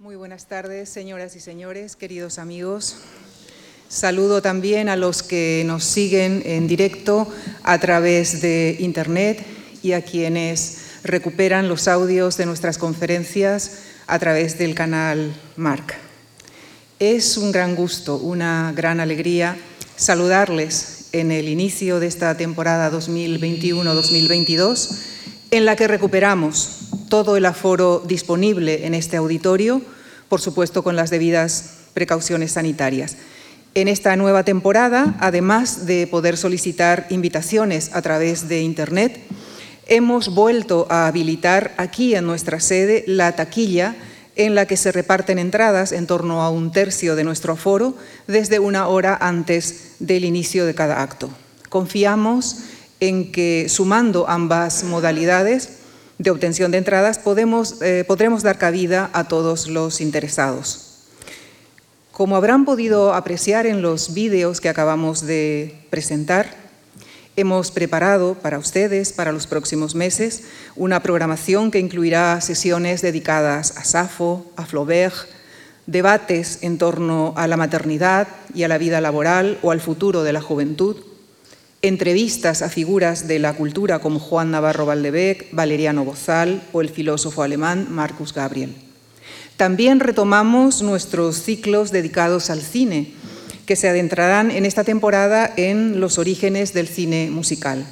Muy buenas tardes, señoras y señores, queridos amigos. Saludo también a los que nos siguen en directo a través de Internet y a quienes recuperan los audios de nuestras conferencias a través del canal MARC. Es un gran gusto, una gran alegría saludarles en el inicio de esta temporada 2021-2022 en la que recuperamos todo el aforo disponible en este auditorio, por supuesto con las debidas precauciones sanitarias. En esta nueva temporada, además de poder solicitar invitaciones a través de Internet, hemos vuelto a habilitar aquí en nuestra sede la taquilla en la que se reparten entradas en torno a un tercio de nuestro aforo desde una hora antes del inicio de cada acto. Confiamos en que sumando ambas modalidades de obtención de entradas eh, podremos dar cabida a todos los interesados. Como habrán podido apreciar en los vídeos que acabamos de presentar, hemos preparado para ustedes, para los próximos meses, una programación que incluirá sesiones dedicadas a Safo, a Flaubert, debates en torno a la maternidad y a la vida laboral o al futuro de la juventud, entrevistas a figuras de la cultura como Juan Navarro Valdebec, Valeriano Bozal o el filósofo alemán Marcus Gabriel. También retomamos nuestros ciclos dedicados al cine, que se adentrarán en esta temporada en los orígenes del cine musical.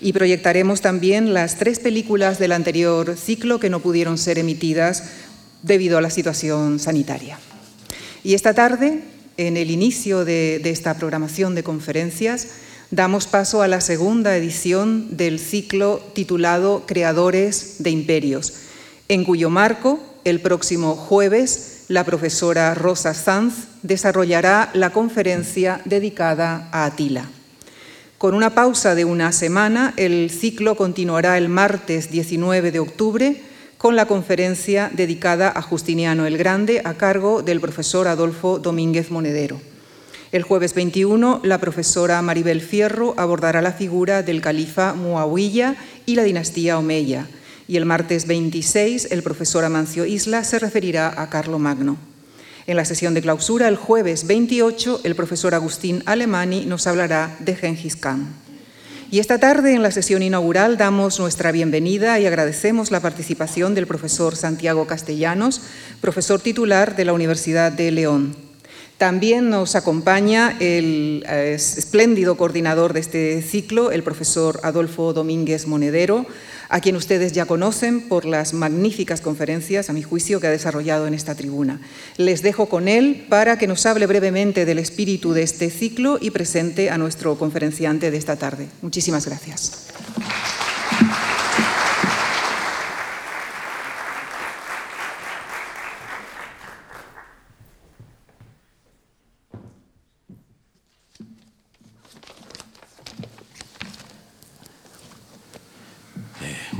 Y proyectaremos también las tres películas del anterior ciclo que no pudieron ser emitidas debido a la situación sanitaria. Y esta tarde, en el inicio de, de esta programación de conferencias, damos paso a la segunda edición del ciclo titulado Creadores de Imperios, en cuyo marco, el próximo jueves, la profesora Rosa Sanz desarrollará la conferencia dedicada a Atila. Con una pausa de una semana, el ciclo continuará el martes 19 de octubre con la conferencia dedicada a Justiniano el Grande a cargo del profesor Adolfo Domínguez Monedero. El jueves 21, la profesora Maribel Fierro abordará la figura del califa Muawiyah y la dinastía Omeya. Y el martes 26, el profesor Amancio Isla se referirá a Carlo Magno. En la sesión de clausura, el jueves 28, el profesor Agustín Alemani nos hablará de Gengis Khan. Y esta tarde, en la sesión inaugural, damos nuestra bienvenida y agradecemos la participación del profesor Santiago Castellanos, profesor titular de la Universidad de León. También nos acompaña el eh, espléndido coordinador de este ciclo, el profesor Adolfo Domínguez Monedero, a quien ustedes ya conocen por las magníficas conferencias, a mi juicio, que ha desarrollado en esta tribuna. Les dejo con él para que nos hable brevemente del espíritu de este ciclo y presente a nuestro conferenciante de esta tarde. Muchísimas gracias.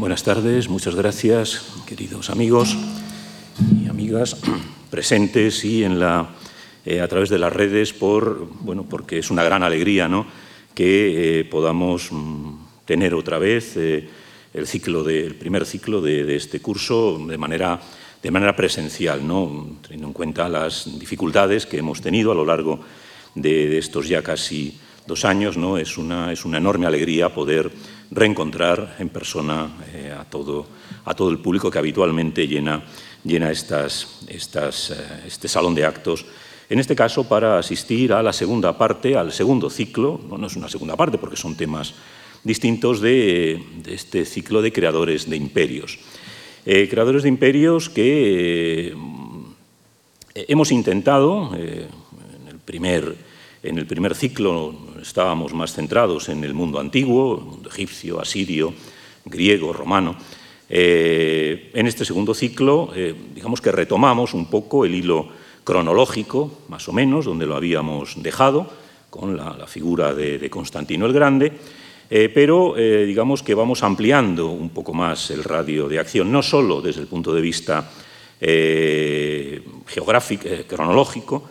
Buenas tardes, muchas gracias, queridos amigos y amigas presentes y en la, eh, a través de las redes, por, bueno, porque es una gran alegría ¿no? que eh, podamos mm, tener otra vez eh, el, ciclo de, el primer ciclo de, este curso de manera, de manera presencial, ¿no? teniendo en cuenta las dificultades que hemos tenido a lo largo de, de estos ya casi dos años. ¿no? Es, una, es una enorme alegría poder reencontrar en persona eh, a, todo, a todo el público que habitualmente llena, llena estas, estas, eh, este salón de actos. En este caso, para asistir a la segunda parte, al segundo ciclo, no, no es una segunda parte porque son temas distintos de, de este ciclo de creadores de imperios. Eh, creadores de imperios que hemos intentado, en el primer en el primer ciclo estábamos más centrados en el mundo antiguo, mundo egipcio, asirio, griego, romano. Eh, en este segundo ciclo, eh, digamos que retomamos un poco el hilo cronológico, más o menos, donde lo habíamos dejado, con la, figura de, Constantino el Grande, eh, pero digamos que vamos ampliando un poco más el radio de acción, no solo desde el punto de vista geográfico, cronológico,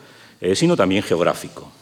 sino también geográfico.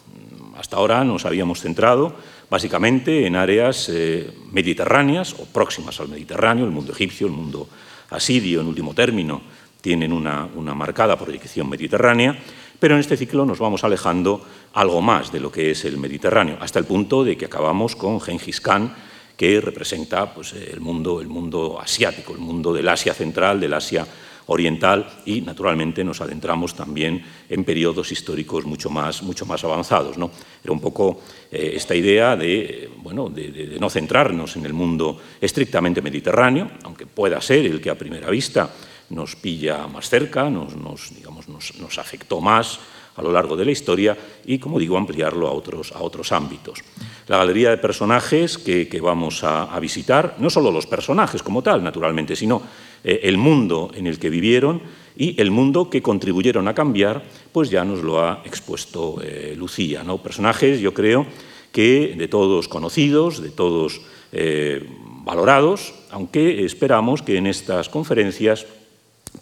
Hasta ahora nos habíamos centrado básicamente en áreas eh, mediterráneas o próximas al Mediterráneo, el mundo egipcio, el mundo asirio, en último término, tienen una, una marcada proyección mediterránea, pero en este ciclo nos vamos alejando algo más de lo que es el Mediterráneo, hasta el punto de que acabamos con Gengis Khan, que representa pues, el, mundo, el mundo asiático, el mundo del Asia central, del Asia oriental y, naturalmente, nos adentramos también en periodos históricos mucho más, mucho más avanzados. ¿no? Era un poco eh, esta idea de, bueno, de, no centrarnos en el mundo estrictamente mediterráneo, aunque pueda ser el que a primera vista nos pilla más cerca, nos, digamos, nos, afectó más a lo largo de la historia y, como digo, ampliarlo a otros, a otros ámbitos. La galería de personajes que, vamos a, visitar, no solo los personajes como tal, naturalmente, sino eh, el mundo en el que vivieron y el mundo que contribuyeron a cambiar, pues ya nos lo ha expuesto eh, Lucía. Personajes, yo creo, que de todos conocidos, de todos eh, valorados, aunque esperamos que en estas conferencias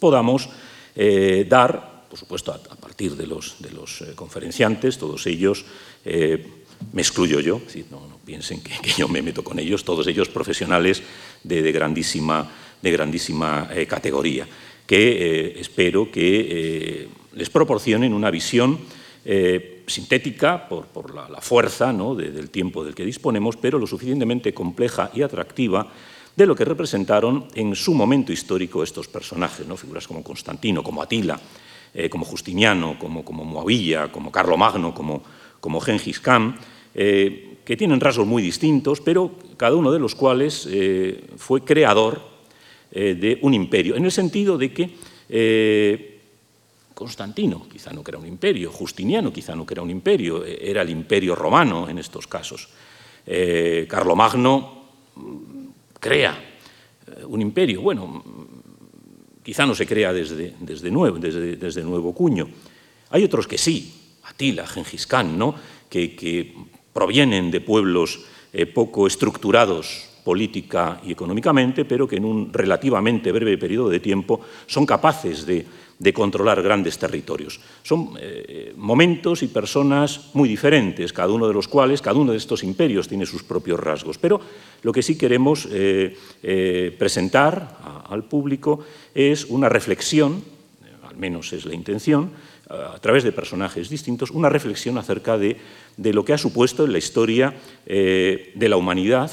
podamos dar, por supuesto, a, partir de los, de los conferenciantes, todos ellos, me excluyo yo, no, piensen que, yo me meto con ellos, todos ellos profesionales de, grandísima, de grandísima categoría, que espero que les proporcionen una visión sintética por, la, fuerza del tiempo del que disponemos, pero lo suficientemente compleja y atractiva de lo que representaron en su momento histórico estos personajes, ¿no? figuras como Constantino, como Atila, eh, como Justiniano, como, como Moavilla, como Carlomagno, como, como Gengis Khan, eh, que tienen rasgos muy distintos, pero cada uno de los cuales eh, fue creador de un imperio, en el sentido de que Constantino quizá no era un imperio, Justiniano quizá no era un imperio, era el imperio romano en estos casos. Carlomagno crea eh, un imperio. Bueno, quizá no se crea desde, desde, nuevo, desde, desde nuevo cuño. Hay otros que sí, Atila, Gengis Khan, ¿no? que, provienen de pueblos eh, poco estructurados política y económicamente, pero que en un relativamente breve periodo de tiempo son capaces de controlar grandes territorios. Son eh, momentos y personas muy diferentes, cada uno de los cuales, cada uno de estos imperios tiene sus propios rasgos. Pero lo que sí queremos eh, eh, presentar al público es una reflexión, al menos es la intención, a través de personajes distintos, una reflexión acerca de lo que ha supuesto en la historia de la humanidad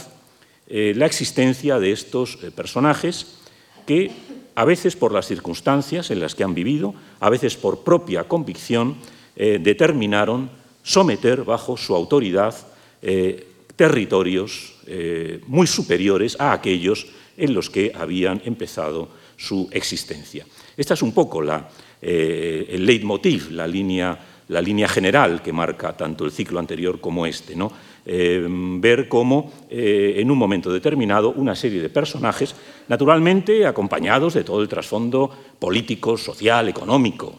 la existencia de estos personajes que a veces por las circunstancias en las que han vivido, a veces por propia convicción, eh, determinaron someter bajo su autoridad eh, territorios eh, muy superiores a aquellos en los que habían empezado su existencia. Esta es un poco la, el leitmotiv, la línea, la línea general que marca tanto el ciclo anterior como este. ¿no? Eh, ver cómo eh, en un momento determinado una serie de personajes, naturalmente acompañados de todo el trasfondo político, social, económico.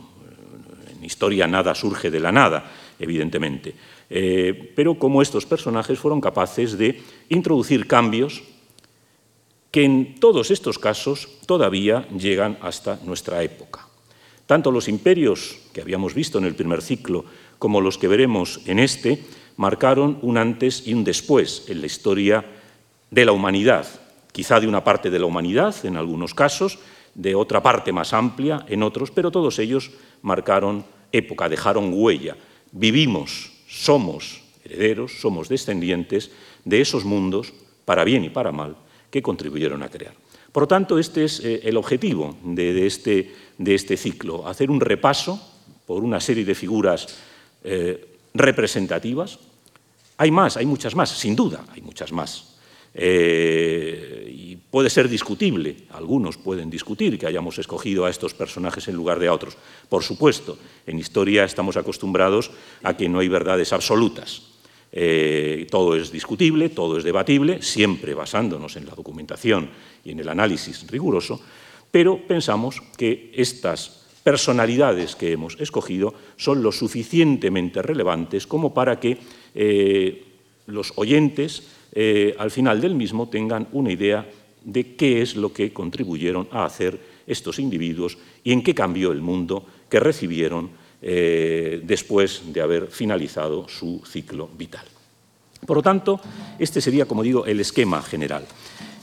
En historia nada surge de la nada, evidentemente. Eh, pero cómo estos personajes fueron capaces de introducir cambios que en todos estos casos todavía llegan hasta nuestra época. Tanto los imperios que habíamos visto en el primer ciclo como los que veremos en este marcaron un antes y un después en la historia de la humanidad, quizá de una parte de la humanidad en algunos casos, de otra parte más amplia en otros, pero todos ellos marcaron época, dejaron huella. Vivimos, somos herederos, somos descendientes de esos mundos, para bien y para mal, que contribuyeron a crear. Por lo tanto, este es eh, el objetivo de, este, de, este, ciclo, hacer un repaso por una serie de figuras eh, representativas. Hay más, hay muchas más, sin duda, hay muchas más. Eh, y puede ser discutible, algunos pueden discutir que hayamos escogido a estos personajes en lugar de a otros. Por supuesto, en historia estamos acostumbrados a que no hay verdades absolutas. Eh, todo es discutible, todo es debatible, siempre basándonos en la documentación y en el análisis riguroso, pero pensamos que estas personalidades que hemos escogido son lo suficientemente relevantes como para que eh, los oyentes eh, al final del mismo tengan una idea de qué es lo que contribuyeron a hacer estos individuos y en qué cambió el mundo que recibieron eh, después de haber finalizado su ciclo vital. Por lo tanto, este sería, como digo, el esquema general.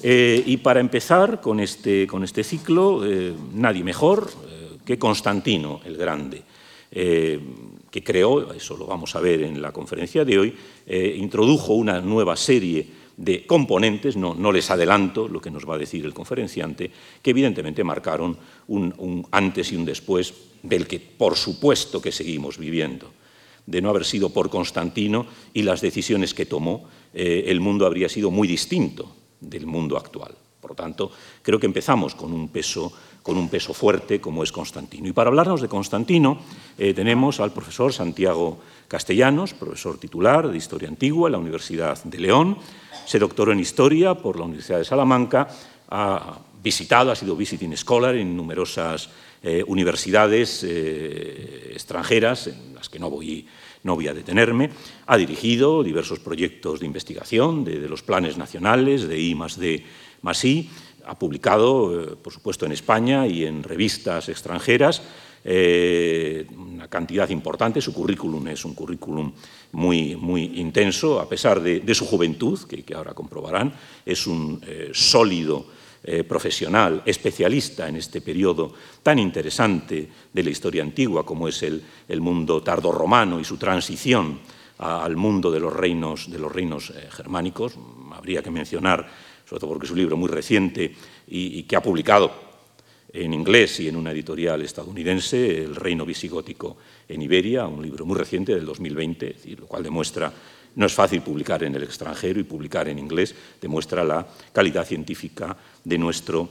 y para empezar con este, con este ciclo, nadie mejor que Constantino el Grande, que creó, eso lo vamos a ver en la conferencia de hoy, introdujo una nueva serie de componentes, no, no, les adelanto lo que nos va a decir el conferenciante, que evidentemente marcaron un, antes y un después del que por supuesto que seguimos viviendo. De no haber sido por Constantino y las decisiones que tomó, eh, el mundo habría sido muy distinto del mundo actual. Por lo tanto, creo que empezamos con un peso, con un peso fuerte como es Constantino. Y para hablarnos de Constantino eh, tenemos al profesor Santiago Castellanos, profesor titular de Historia Antigua en la Universidad de León, se doctoró en Historia por la Universidad de Salamanca, ha visitado, ha sido visiting scholar en numerosas eh, universidades eh, extranjeras, en las que no voy, no voy a detenerme, ha dirigido diversos proyectos de investigación de, los planes nacionales, de I más D más I, ha publicado, eh, por supuesto, en España y en revistas extranjeras, eh, una cantidad importante. Su currículum es un currículum muy, muy intenso, a pesar de, su juventud, que, ahora comprobarán. Es un eh, sólido profesional, especialista en este periodo tan interesante de la historia antigua como es el, el mundo tardorromano y su transición al mundo de los reinos, de los reinos germánicos. Habría que mencionar, todo porque es un libro muy reciente y que ha publicado en inglés y en una editorial estadounidense, El reino visigótico en Iberia, un libro muy reciente del 2020, lo cual demuestra, no es fácil publicar en el extranjero y publicar en inglés, demuestra la calidad científica de nuestro,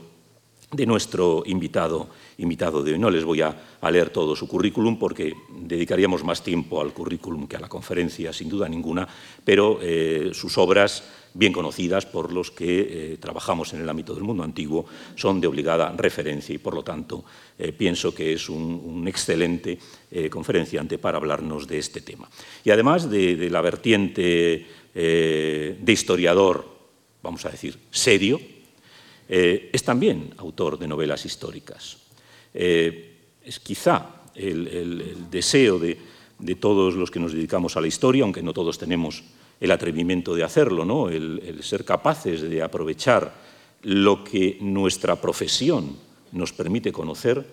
de nuestro invitado, invitado de hoy. No les voy a, leer todo su currículum porque dedicaríamos más tiempo al currículum que a la conferencia, sin duda ninguna, pero eh, sus obras bien conocidas por los que eh, trabajamos en el ámbito del mundo antiguo, son de obligada referencia y, por lo tanto, eh, pienso que es un, excelente conferenciante para hablarnos de este tema. Y además de, la vertiente de historiador, vamos a decir, serio, es también autor de novelas históricas. es quizá el, deseo de, todos los que nos dedicamos a la historia, aunque no todos tenemos el atrevimiento de hacerlo, ¿no? el, ser capaces de aprovechar lo que nuestra profesión nos permite conocer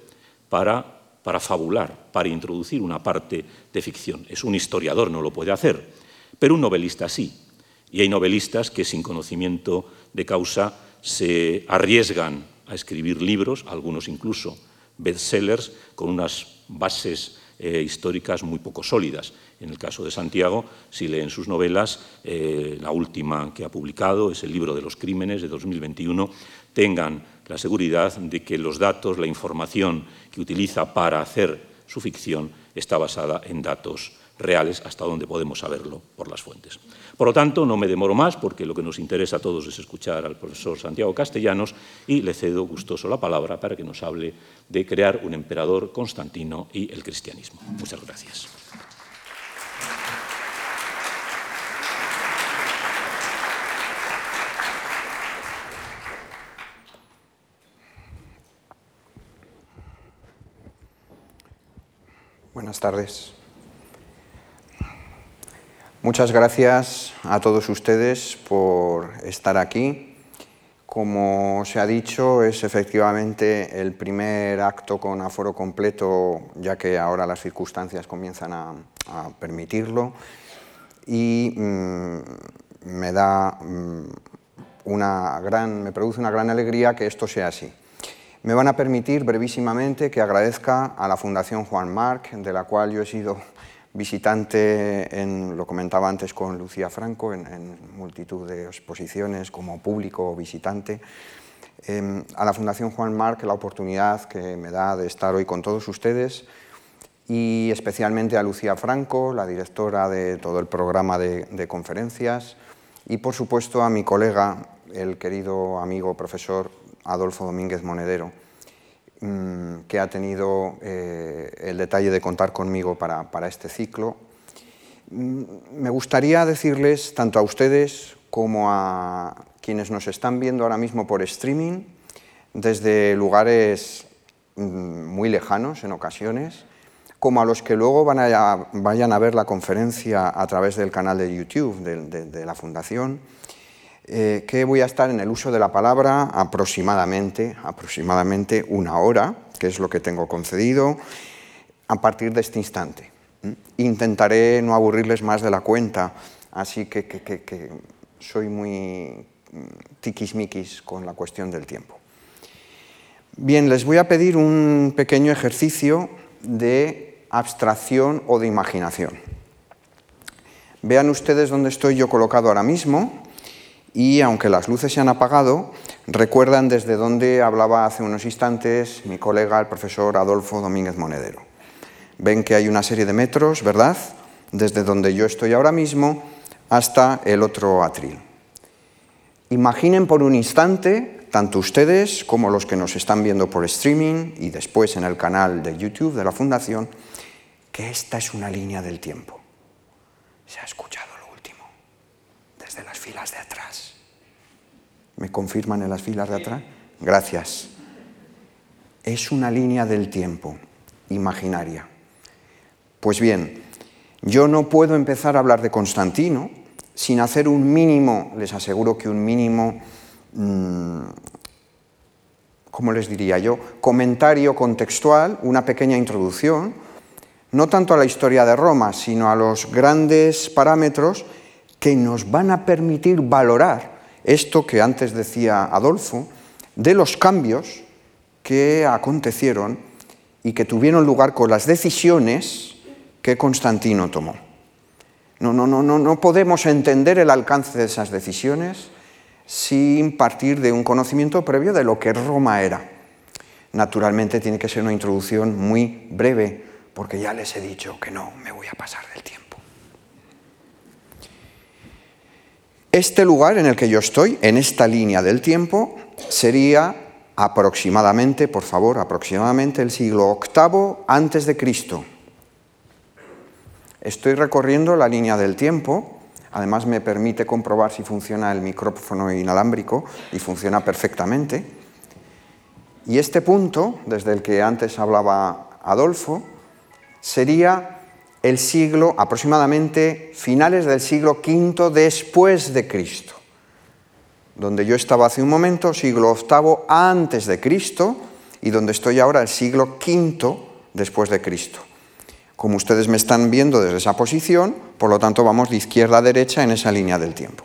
para, para fabular, para introducir una parte de ficción. Es un historiador, no lo puede hacer, pero un novelista sí. Y hay novelistas que sin conocimiento de causa se arriesgan a escribir libros, algunos incluso bestsellers, con unas bases eh, históricas muy poco sólidas. En el caso de Santiago, si leen sus novelas, eh, la última que ha publicado es el libro de los crímenes de 2021, tengan la seguridad de que los datos, la información que utiliza para hacer su ficción está basada en datos reales hasta donde podemos saberlo por las fuentes. Por lo tanto, no me demoro más porque lo que nos interesa a todos es escuchar al profesor Santiago Castellanos y le cedo gustoso la palabra para que nos hable de crear un emperador Constantino y el cristianismo. Muchas gracias. Buenas tardes. Muchas gracias a todos ustedes por estar aquí. Como se ha dicho, es efectivamente el primer acto con aforo completo, ya que ahora las circunstancias comienzan a, permitirlo. Y mm, me da mm, una gran, me produce una gran alegría que esto sea así. Me van a permitir brevísimamente que agradezca a la Fundación Juan Marc, de la cual yo he sido visitante, en, lo comentaba antes con Lucía Franco, en, multitud de exposiciones como público o visitante, em, a la Fundación Juan Marc la oportunidad que me da de estar hoy con todos ustedes y especialmente a Lucía Franco, la directora de todo el programa de, de conferencias, y por supuesto a mi colega, el querido amigo profesor Adolfo Domínguez Monedero, Mm, que ha tenido eh, el detalle de contar conmigo para, este ciclo. Mm, me gustaría decirles, tanto a ustedes como a quienes nos están viendo ahora mismo por streaming, desde lugares mm, muy lejanos en ocasiones, como a los que luego van a, vayan a ver la conferencia a través del canal de YouTube de la Fundación, eh, que voy a estar en el uso de la palabra aproximadamente, aproximadamente una hora, que es lo que tengo concedido, a partir de este instante. Intentaré no aburrirles más de la cuenta, así que, que soy muy tiquismiquis con la cuestión del tiempo. Bien, les voy a pedir un pequeño ejercicio de abstracción o de imaginación. Vean ustedes dónde estoy yo colocado ahora mismo y aunque las luces se han apagado, recuerdan desde dónde hablaba hace unos instantes mi colega, el profesor Adolfo Domínguez Monedero. Ven que hay una serie de metros, ¿verdad? Desde donde yo estoy ahora mismo hasta el otro atril. Imaginen por un instante, tanto ustedes como los que nos están viendo por streaming y después en el canal de YouTube de la Fundación, que esta es una línea del tiempo. Se ha escuchado desde las filas de atrás. ¿Me confirman en las filas de atrás? Gracias. Es una línea del tiempo, imaginaria. Pues bien, yo no puedo empezar a hablar de Constantino sin hacer un mínimo, les aseguro que un mínimo, mmm, ¿cómo les diría yo? Comentario contextual, una pequeña introducción no tanto a la historia de Roma, sino a los grandes parámetros que nos van a permitir valorar esto que antes decía Adolfo, de los cambios que acontecieron y que tuvieron lugar con las decisiones que Constantino tomó. No, no, no, no, podemos entender el alcance de esas decisiones sin partir de un conocimiento previo de lo que Roma era. Naturalmente tiene que ser una introducción muy breve, porque ya les he dicho que no me voy a pasar del tiempo. Este lugar en el que yo estoy, en esta línea del tiempo, sería aproximadamente, por favor, aproximadamente el siglo VIII antes de Cristo. Estoy recorriendo la línea del tiempo, además me permite comprobar si funciona el micrófono inalámbrico y funciona perfectamente. Y este punto, desde el que antes hablaba Adolfo, sería el siglo, aproximadamente finales del siglo V después de Cristo. Donde yo estaba hace un momento, siglo VIII antes de Cristo, y donde estoy ahora, el siglo V después de Cristo. Como ustedes me están viendo desde esa posición, por lo tanto vamos de izquierda a derecha en esa línea del tiempo.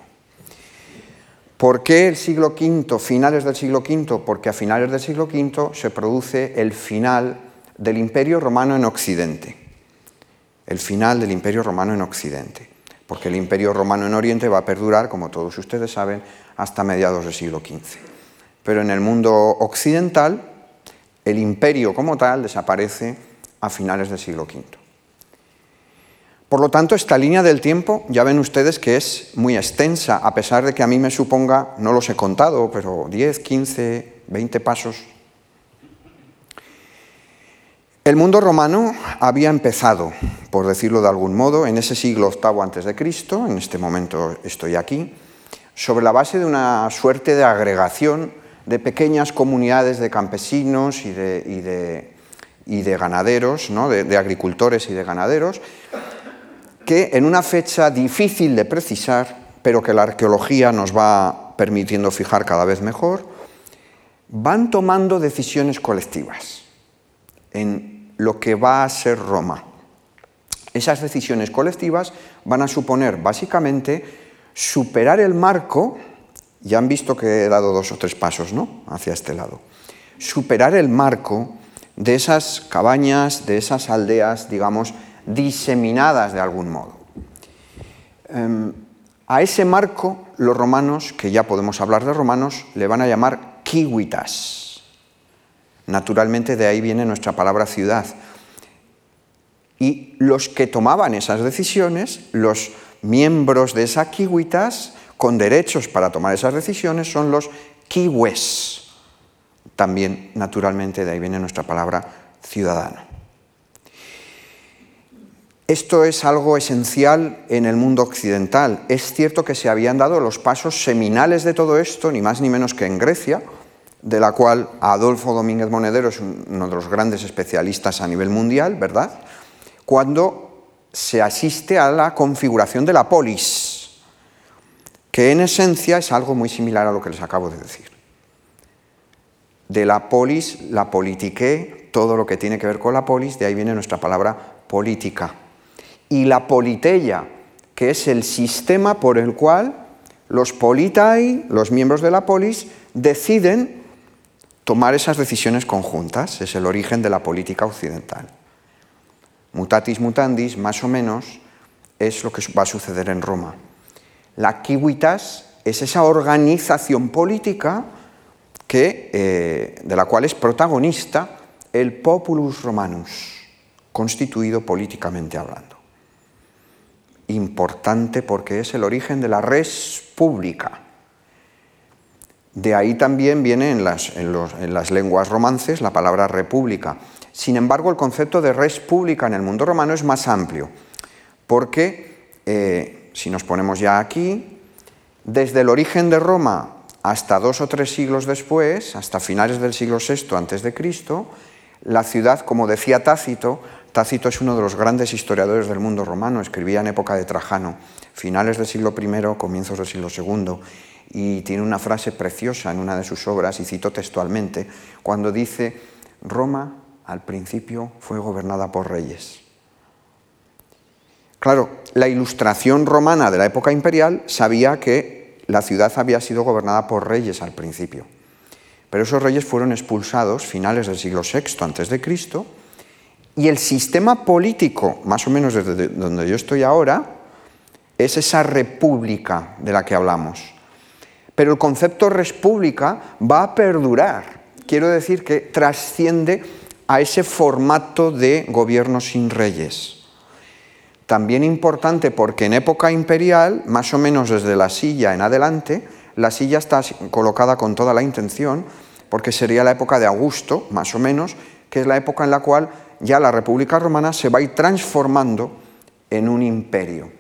¿Por qué el siglo V, finales del siglo V? Porque a finales del siglo V se produce el final del Imperio Romano en Occidente. El final del Imperio Romano en Occidente. Porque el Imperio Romano en Oriente va a perdurar, como todos ustedes saben, hasta mediados del siglo XV. Pero en el mundo occidental, el imperio como tal desaparece a finales del siglo V. Por lo tanto, esta línea del tiempo, ya ven ustedes que es muy extensa, a pesar de que a mí me suponga, no los he contado, pero 10, 15, 20 pasos el mundo romano había empezado, por decirlo de algún modo, en ese siglo VIII antes de Cristo, en este momento estoy aquí, sobre la base de una suerte de agregación de pequeñas comunidades de campesinos y de, ganaderos, de agricultores y de ganaderos, que en una fecha difícil de precisar, pero que la arqueología nos va permitiendo fijar cada vez mejor, van tomando decisiones colectivas en lo que va a ser Roma. Esas decisiones colectivas van a suponer básicamente superar el marco, ya han visto que he dado dos o tres pasos ¿no? hacia este lado, superar el marco de esas cabañas, de esas aldeas, digamos, diseminadas de algún modo. Em, a ese marco los romanos, que ya podemos hablar de romanos, le van a llamar kiwitas Naturalmente de ahí viene nuestra palabra ciudad. Y los que tomaban esas decisiones, los miembros de esa kiwitas con derechos para tomar esas decisiones son los kiwes. También, naturalmente, de ahí viene nuestra palabra ciudadano. Esto es algo esencial en el mundo occidental. Es cierto que se habían dado los pasos seminales de todo esto, ni más ni menos que en Grecia, de la cual Adolfo Domínguez Monedero es uno de los grandes especialistas a nivel mundial, ¿verdad? Cuando se asiste a la configuración de la polis, que en esencia es algo muy similar a lo que les acabo de decir. De la polis, la politique, todo lo que tiene que ver con la polis, de ahí viene nuestra palabra política. Y la politeia, que es el sistema por el cual los politai, los miembros de la polis, deciden tomar esas decisiones conjuntas. Es el origen de la política occidental. Mutatis mutandis, más o menos, es lo que va a suceder en Roma. La civitas es esa organización política que, eh, de la cual es protagonista el populus romanus, constituido políticamente hablando. Importante porque es el origen de la res pública. De ahí también viene en las lenguas romances la palabra república. Sin embargo, el concepto de res pública en el mundo romano es más amplio, porque eh, si nos ponemos ya aquí, desde el origen de Roma hasta dos o tres siglos después, hasta finales del siglo VI antes de Cristo, la ciudad, como decía Tácito, Tácito es uno de los grandes historiadores del mundo romano, escribía en época de Trajano, finales del siglo I, comienzos del siglo II, y tiene una frase preciosa en una de sus obras, y cito textualmente, cuando dice, Roma al principio fue gobernada por reyes. Claro, la ilustración romana de la época imperial sabía que la ciudad había sido gobernada por reyes al principio. Pero esos reyes fueron expulsados finales del siglo VI antes de Cristo y el sistema político, más o menos desde donde yo estoy ahora, es esa república de la que hablamos. Pero el concepto república va a perdurar. Quiero decir que trasciende a ese formato de gobierno sin reyes. También importante porque en época imperial, más o menos desde la silla en adelante, la silla está colocada con toda la intención, porque sería la época de Augusto, más o menos, que es la época en la cual ya la República Romana se va a ir transformando en un imperio,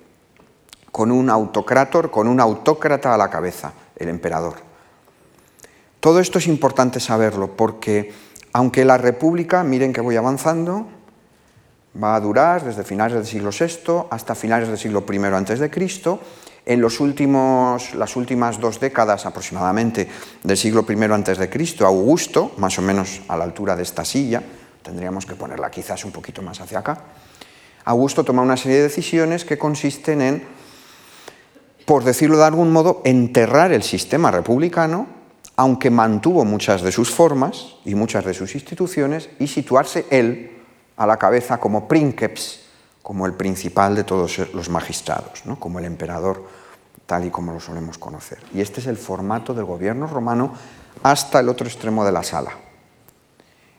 con un autocrator, con un autócrata a la cabeza, el emperador. Todo esto es importante saberlo porque aunque la República, miren que voy avanzando, va a durar desde finales del siglo VI hasta finales del siglo I antes de Cristo. En las últimas dos décadas aproximadamente del siglo I antes de Cristo, Augusto, más o menos a la altura de esta silla, tendríamos que ponerla quizás un poquito más hacia acá, Augusto toma una serie de decisiones que consisten en, por decirlo de algún modo, enterrar el sistema republicano aunque mantuvo muchas de sus formas y muchas de sus instituciones, y situarse él a la cabeza como princeps, como el principal de todos los magistrados, ¿no? como el emperador tal y como lo solemos conocer. Y este es el formato del gobierno romano hasta el otro extremo de la sala.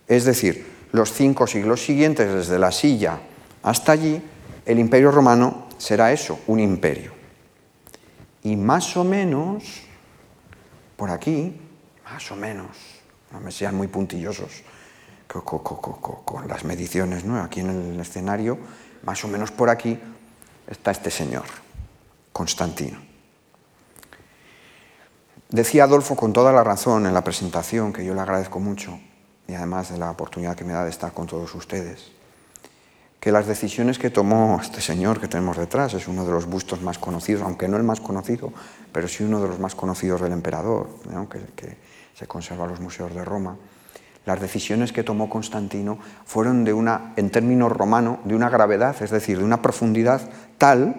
Es decir, los cinco siglos siguientes, desde la silla hasta allí, el imperio romano será eso, un imperio. Y más o menos, por aquí, más o menos, no me sean muy puntillosos con, las mediciones, ¿no? aquí en el escenario, más o menos por aquí está este señor, Constantino. Decía Adolfo con toda la razón en la presentación, que yo le agradezco mucho, y además de la oportunidad que me da de estar con todos ustedes, que las decisiones que tomó este señor que tenemos detrás es uno de los bustos más conocidos, aunque no el más conocido, pero sí uno de los más conocidos del emperador, que, se conserva en los museos de Roma. Las decisiones que tomó Constantino fueron de una, en términos romanos, de una gravedad, es decir, de una profundidad tal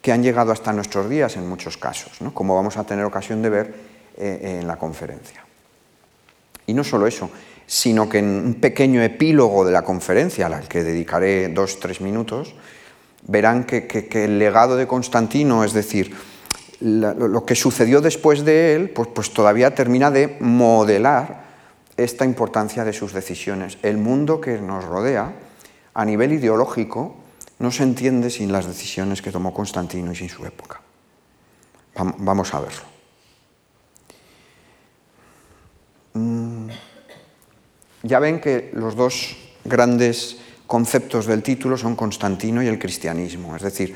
que han llegado hasta nuestros días en muchos casos, como vamos a tener ocasión de ver eh, en la conferencia. Y no solo eso, sino que en un pequeño epílogo de la conferencia, al que dedicaré dos, tres minutos, verán que el legado de Constantino, es decir, lo que sucedió después de él, pues, pues todavía termina de modelar esta importancia de sus decisiones. El mundo que nos rodea, a nivel ideológico, no se entiende sin las decisiones que tomó Constantino y sin su época. Vamos a verlo. Mm, ya ven que los dos grandes conceptos del título son Constantino y el cristianismo, es decir,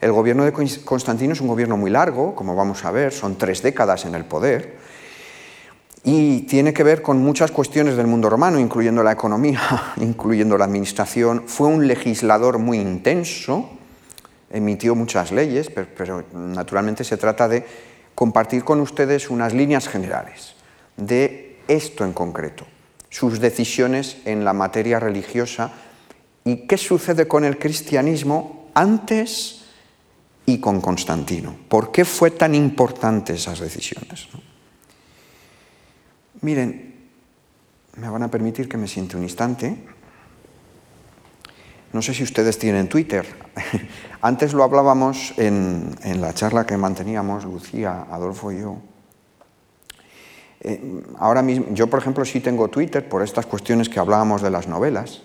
el gobierno de Constantino es un gobierno muy largo, como vamos a ver, son tres décadas en el poder, y tiene que ver con muchas cuestiones del mundo romano, incluyendo la economía, incluyendo la administración. Fue un legislador muy intenso, emitió muchas leyes, pero, naturalmente se trata de compartir con ustedes unas líneas generales de esto en concreto, sus decisiones en la materia religiosa y qué sucede con el cristianismo antes y con Constantino. ¿Por qué fue tan importante esas decisiones? Miren, me van a permitir que me siente un instante. No sé si ustedes tienen Twitter. Antes lo hablábamos en, la charla que manteníamos, Lucía, Adolfo y yo. Eh, ahora mismo, yo por ejemplo sí tengo Twitter por estas cuestiones que hablábamos de las novelas,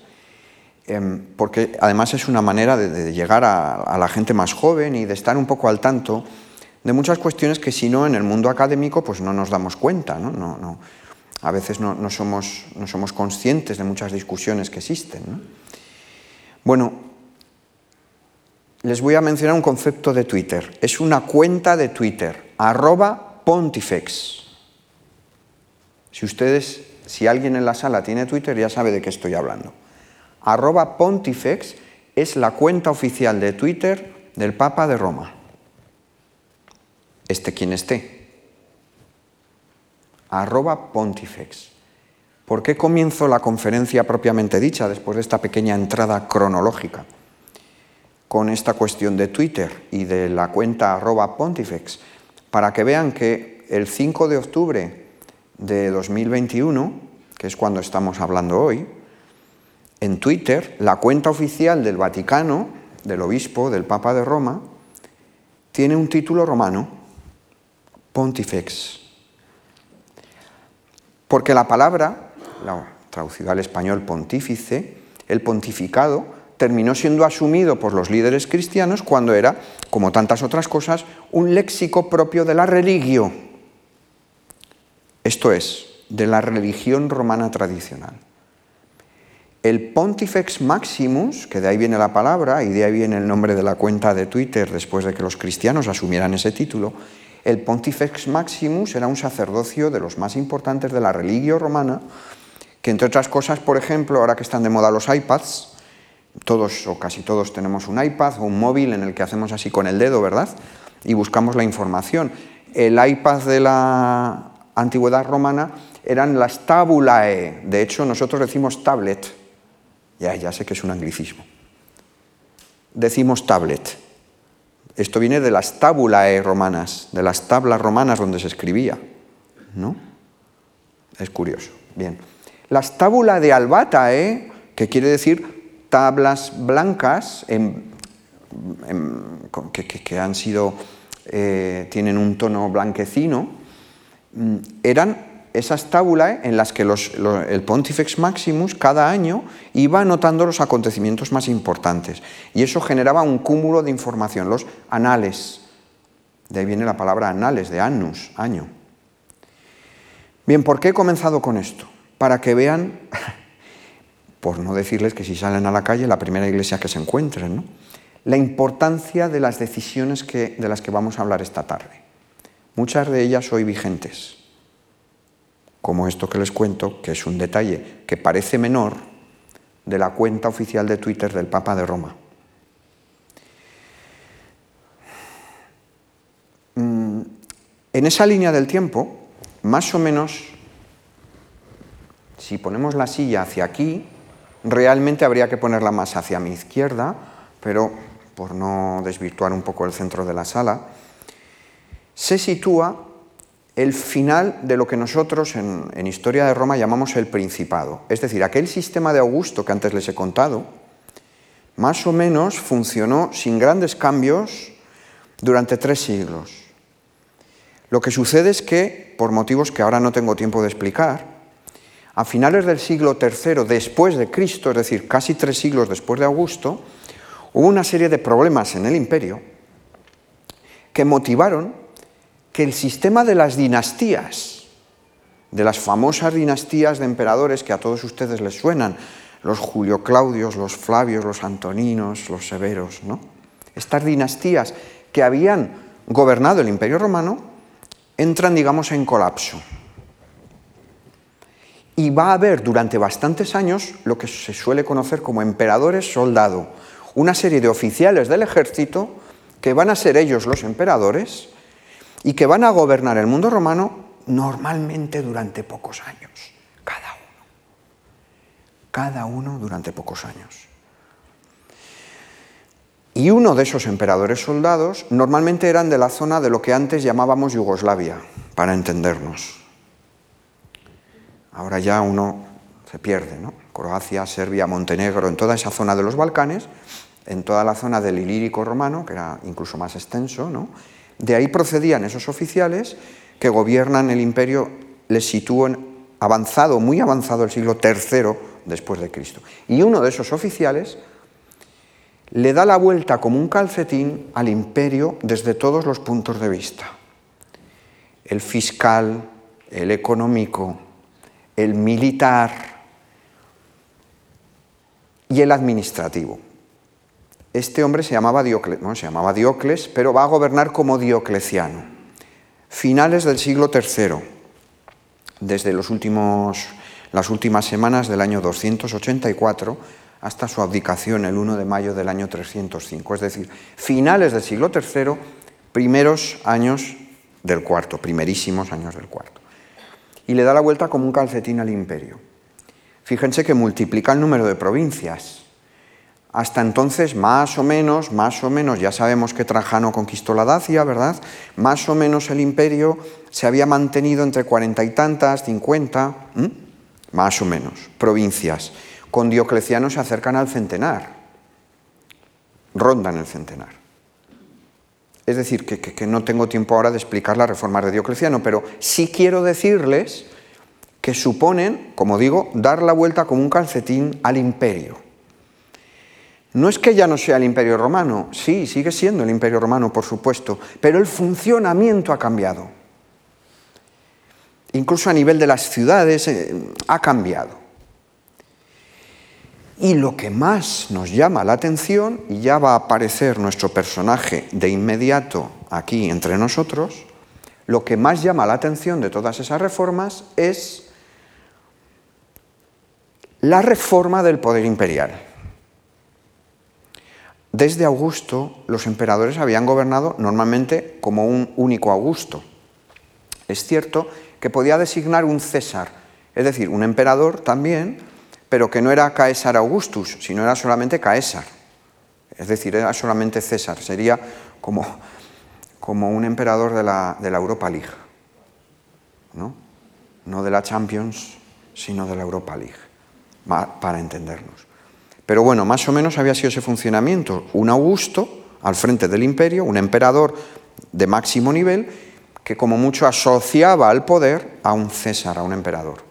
em, porque además es una manera de, llegar a, la gente más joven y de estar un poco al tanto de muchas cuestiones que si no en el mundo académico pues no nos damos cuenta, ¿no? no, no a veces no, somos, no, somos, conscientes de muchas discusiones que existen. Bueno, les voy a mencionar un concepto de Twitter. Es una cuenta de Twitter, arroba pontifex. Si ustedes, si alguien en la sala tiene Twitter, ya sabe de qué estoy hablando. Arroba pontifex es la cuenta oficial de Twitter del Papa de Roma. Este quien esté arroba pontifex. ¿Por qué comienzo la conferencia propiamente dicha después de esta pequeña entrada cronológica? Con esta cuestión de Twitter y de la cuenta arroba pontifex, para que vean que el 5 de octubre de 2021, que es cuando estamos hablando hoy, en Twitter, la cuenta oficial del Vaticano, del obispo, del Papa de Roma, tiene un título romano, Pontifex. Porque la palabra, la traducida al español pontífice, el pontificado, terminó siendo asumido por los líderes cristianos cuando era, como tantas otras cosas, un léxico propio de la religio. Esto es, de la religión romana tradicional. El Pontifex Maximus, que de ahí viene la palabra y de ahí viene el nombre de la cuenta de Twitter después de que los cristianos asumieran ese título, el Pontifex Maximus era un sacerdocio de los más importantes de la religión romana, que entre otras cosas, por ejemplo, ahora que están de moda los iPads, todos o casi todos tenemos un iPad o un móvil en el que hacemos así con el dedo, ¿verdad? Y buscamos la información. El iPad de la antigüedad romana eran las tabulae. De hecho, nosotros decimos tablet. Ya, ya sé que es un anglicismo. Decimos tablet. Esto viene de las tabulae romanas, de las tablas romanas donde se escribía. ¿No? Es curioso. Bien. Las tabula de albatae, que quiere decir tablas blancas que, han sido, eh, tienen un tono blanquecino, mm, eran esas tábulas en las que el Pontifex Maximus cada año iba anotando los acontecimientos más importantes y eso generaba un cúmulo de información, los anales. De ahí viene la palabra anales, de annus, año. Bien, ¿por qué he comenzado con esto? Para que vean, por no decirles que si salen a la calle, la primera iglesia que se encuentren, la importancia de las decisiones que, de las que vamos a hablar esta tarde. Muchas de ellas hoy vigentes como esto que les cuento, que es un detalle que parece menor de la cuenta oficial de Twitter del Papa de Roma. Mm, en esa línea del tiempo, más o menos, si ponemos la silla hacia aquí, realmente habría que ponerla más hacia mi izquierda, pero por no desvirtuar un poco el centro de la sala, se sitúa el final de lo que nosotros en, Historia de Roma llamamos el Principado. Es decir, aquel sistema de Augusto que antes les he contado, más o menos funcionó sin grandes cambios durante tres siglos. Lo que sucede es que, por motivos que ahora no tengo tiempo de explicar, a finales del siglo III después de Cristo, es decir, casi tres siglos después de Augusto, hubo una serie de problemas en el imperio que motivaron que el sistema de las dinastías, de las famosas dinastías de emperadores que a todos ustedes les suenan, los Julio Claudios, los Flavios, los Antoninos, los Severos, ¿no? Estas dinastías que habían gobernado el Imperio Romano entran, digamos, en colapso. Y va a haber durante bastantes años lo que se suele conocer como emperadores soldado, una serie de oficiales del ejército que van a ser ellos los emperadores y que van a gobernar el mundo romano normalmente durante pocos años, cada uno. Cada uno durante pocos años. Y uno de esos emperadores soldados normalmente eran de la zona de lo que antes llamábamos Yugoslavia, para entendernos. Ahora ya uno se pierde, ¿no? Croacia, Serbia, Montenegro, en toda esa zona de los Balcanes, en toda la zona del Ilírico romano, que era incluso más extenso, ¿no? De ahí procedían esos oficiales que gobiernan el imperio, les sitúan avanzado, muy avanzado el siglo III después de Cristo. Y uno de esos oficiales le da la vuelta como un calcetín al imperio desde todos los puntos de vista. El fiscal, el económico, el militar y el administrativo. Este hombre se llamaba Diocles, se llamaba Diocles, pero va a gobernar como Diocleciano. Finales del siglo III, desde las últimas semanas del año 284 hasta su abdicación el 1 de mayo del año 305, es decir, finales del siglo III, primeros años del cuarto, primerísimos años del cuarto. Y le da la vuelta como un calcetín al imperio. Fíjense que multiplica el número de provincias. Hasta entonces, más o menos, más o menos, ya sabemos que Trajano conquistó la Dacia, ¿verdad? Más o menos el imperio se había mantenido entre cuarenta y tantas, cincuenta, más o menos, provincias con Diocleciano se acercan al centenar, rondan el centenar. Es decir, que, no tengo tiempo ahora de explicar las reformas de Diocleciano, pero sí quiero decirles que suponen, como digo, dar la vuelta como un calcetín al imperio. No es que ya no sea el imperio romano, sí, sigue siendo el imperio romano, por supuesto, pero el funcionamiento ha cambiado. Incluso a nivel de las ciudades eh, ha cambiado. Y lo que más nos llama la atención, y ya va a aparecer nuestro personaje de inmediato aquí entre nosotros, lo que más llama la atención de todas esas reformas es la reforma del poder imperial. Desde Augusto, los emperadores habían gobernado normalmente como un único Augusto. Es cierto que podía designar un César, es decir, un emperador también, pero que no era Caesar Augustus, sino era solamente Caesar. Es decir, era solamente César. Sería como, como un emperador de la, de la Europa League. ¿no? no de la Champions, sino de la Europa League, para entendernos. Pero bueno, más o menos había sido ese funcionamiento. Un Augusto al frente del imperio, un emperador de máximo nivel, que como mucho asociaba al poder a un César, a un emperador.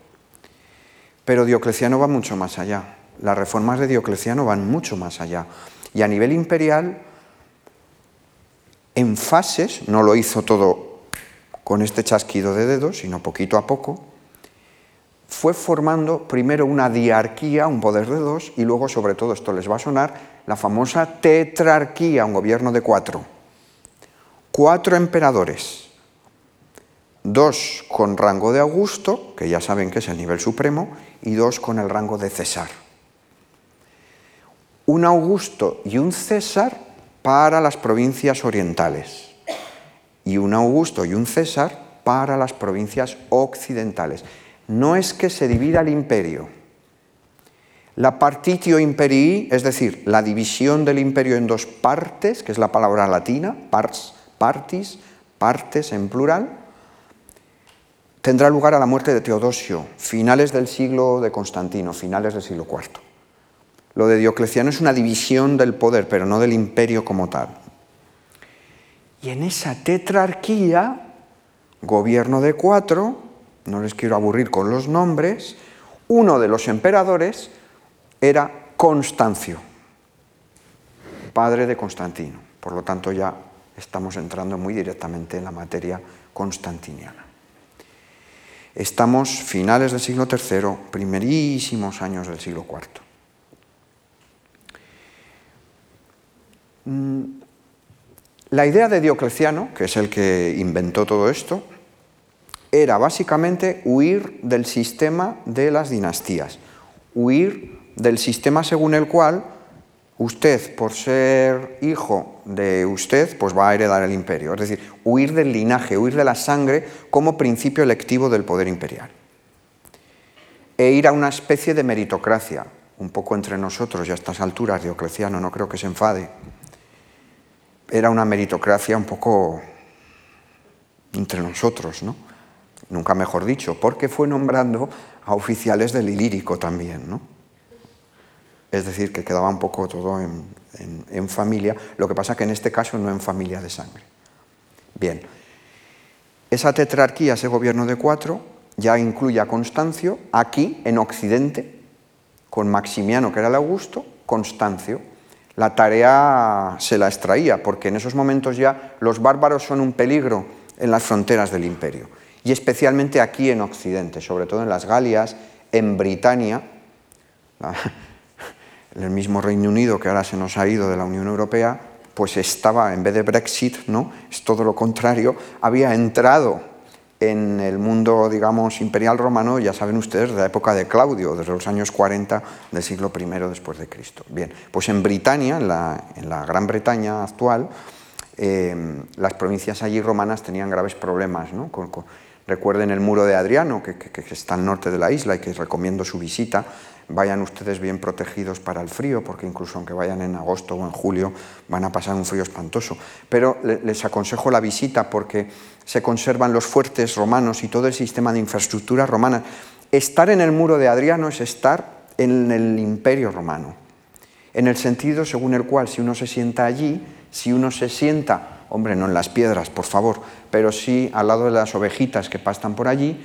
Pero Diocleciano va mucho más allá. Las reformas de Diocleciano van mucho más allá. Y a nivel imperial, en fases, no lo hizo todo con este chasquido de dedos, sino poquito a poco, fue formando primero una diarquía, un poder de dos, y luego, sobre todo, esto les va a sonar, la famosa tetrarquía, un gobierno de cuatro. Cuatro emperadores, dos con rango de Augusto, que ya saben que es el nivel supremo, y dos con el rango de César. Un Augusto y un César para las provincias orientales y un Augusto y un César para las provincias occidentales. No es que se divida el imperio. La partitio imperii, es decir, la división del imperio en dos partes, que es la palabra latina, pars, partis, partes en plural, tendrá lugar a la muerte de Teodosio, finales del siglo de Constantino, finales del siglo IV. Lo de Diocleciano es una división del poder, pero no del imperio como tal. Y en esa tetrarquía, gobierno de cuatro, no les quiero aburrir con los nombres, uno de los emperadores era Constancio, padre de Constantino. Por lo tanto, ya estamos entrando muy directamente en la materia constantiniana. Estamos finales del siglo III, primerísimos años del siglo IV. Mm, la idea de Diocleciano, que es el que inventó todo esto, era básicamente huir del sistema de las dinastías, huir del sistema según el cual Usted, por ser hijo de usted, pues va a heredar el imperio. Es decir, huir del linaje, huir de la sangre como principio electivo del poder imperial. E ir a una especie de meritocracia, un poco entre nosotros y a estas alturas, Diocleciano, no creo que se enfade. Era una meritocracia un poco entre nosotros, ¿no? Nunca mejor dicho, porque fue nombrando a oficiales del Ilírico también, ¿no? Es decir, que quedaba un poco todo en, familia, lo que pasa que en este caso no en familia de sangre. Bien, esa tetrarquía, ese gobierno de cuatro, ya incluye a Constancio, aquí en Occidente, con Maximiano, que era el Augusto, Constancio. La tarea se la extraía, porque en esos momentos ya los bárbaros son un peligro en las fronteras del imperio, y especialmente aquí en Occidente, sobre todo en las Galias, en Britania el mismo Reino Unido que ahora se nos ha ido de la Unión Europea, pues estaba, en vez de Brexit, ¿no? es todo lo contrario, había entrado en el mundo, digamos, imperial romano, ya saben ustedes, de la época de Claudio, desde los años 40 del siglo I después de Cristo. Bien, pues en Britania, en la, Gran Bretaña actual, eh, las provincias allí romanas tenían graves problemas. ¿no? Recuerden el muro de Adriano, que, está al norte de la isla y que recomiendo su visita, vayan ustedes bien protegidos para el frío, porque incluso aunque vayan en agosto o en julio van a pasar un frío espantoso. Pero les aconsejo la visita porque se conservan los fuertes romanos y todo el sistema de infraestructura romana. Estar en el muro de Adriano es estar en el imperio romano, en el sentido según el cual si uno se sienta allí, si uno se sienta, hombre, no en las piedras, por favor, pero sí al lado de las ovejitas que pastan por allí,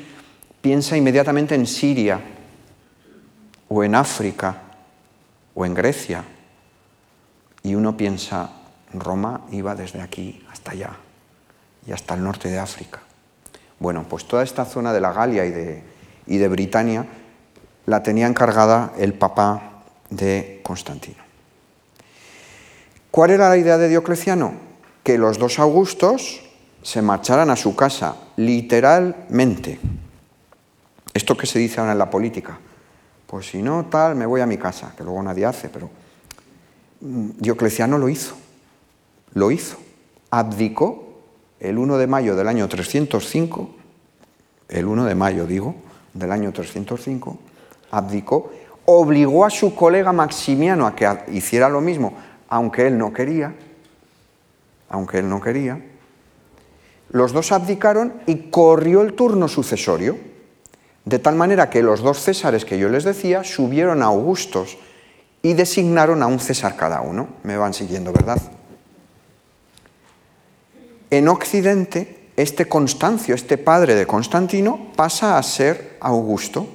piensa inmediatamente en Siria, o en África o en Grecia. Y uno piensa, Roma iba desde aquí hasta allá y hasta el norte de África. Bueno, pues toda esta zona de la Galia y de, y de Britania la tenía encargada el papá de Constantino. ¿Cuál era la idea de Diocleciano? Que los dos Augustos se marcharan a su casa, literalmente. Esto que se dice ahora en la política, pues si no, tal, me voy a mi casa, que luego nadie hace, pero mm, Diocleciano lo hizo, lo hizo. Abdicó el 1 de mayo del año 305, el 1 de mayo digo, del año 305, abdicó, obligó a su colega Maximiano a que hiciera lo mismo, aunque él no quería, aunque él no quería. Los dos abdicaron y corrió el turno sucesorio de tal manera que los dos Césares que yo les decía subieron a Augustos y designaron a un César cada uno. Me van siguiendo, ¿verdad? En Occidente, este Constancio, este padre de Constantino, pasa a ser Augusto,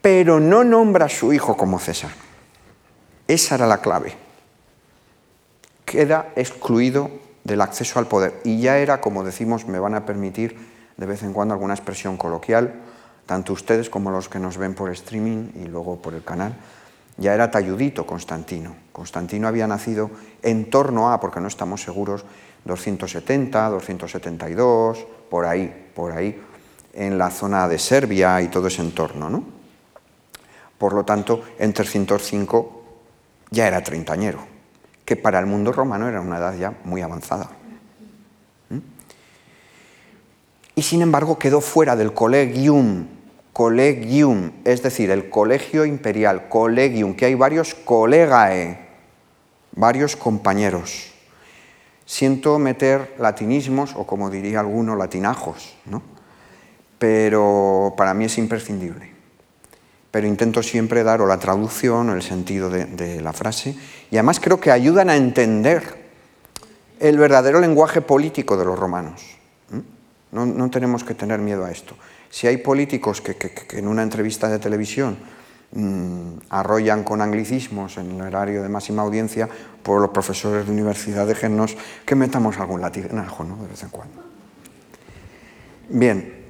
pero no nombra a su hijo como César. Esa era la clave. Queda excluido del acceso al poder. Y ya era, como decimos, me van a permitir de vez en cuando alguna expresión coloquial, tanto ustedes como los que nos ven por streaming y luego por el canal, ya era talludito Constantino. Constantino había nacido en torno a, porque no estamos seguros, 270, 272, por ahí, por ahí, en la zona de Serbia y todo ese entorno. ¿no? Por lo tanto, en 305 ya era treintañero, que para el mundo romano era una edad ya muy avanzada. y sin embargo quedó fuera del collegium, collegium, es decir, el colegio imperial, collegium, que hay varios colegae, varios compañeros. Siento meter latinismos, o como diría alguno, latinajos, ¿no? pero para mí es imprescindible. Pero intento siempre dar o la traducción o el sentido de, la frase, y además creo que ayudan a entender el verdadero lenguaje político de los romanos. No, tenemos que tener miedo a esto. Si hay políticos que, en una entrevista de televisión mm, arrollan con anglicismos en el horario de máxima audiencia, por los profesores de universidad déjennos que metamos algún latinajo ¿no? de vez en cuando. Bien,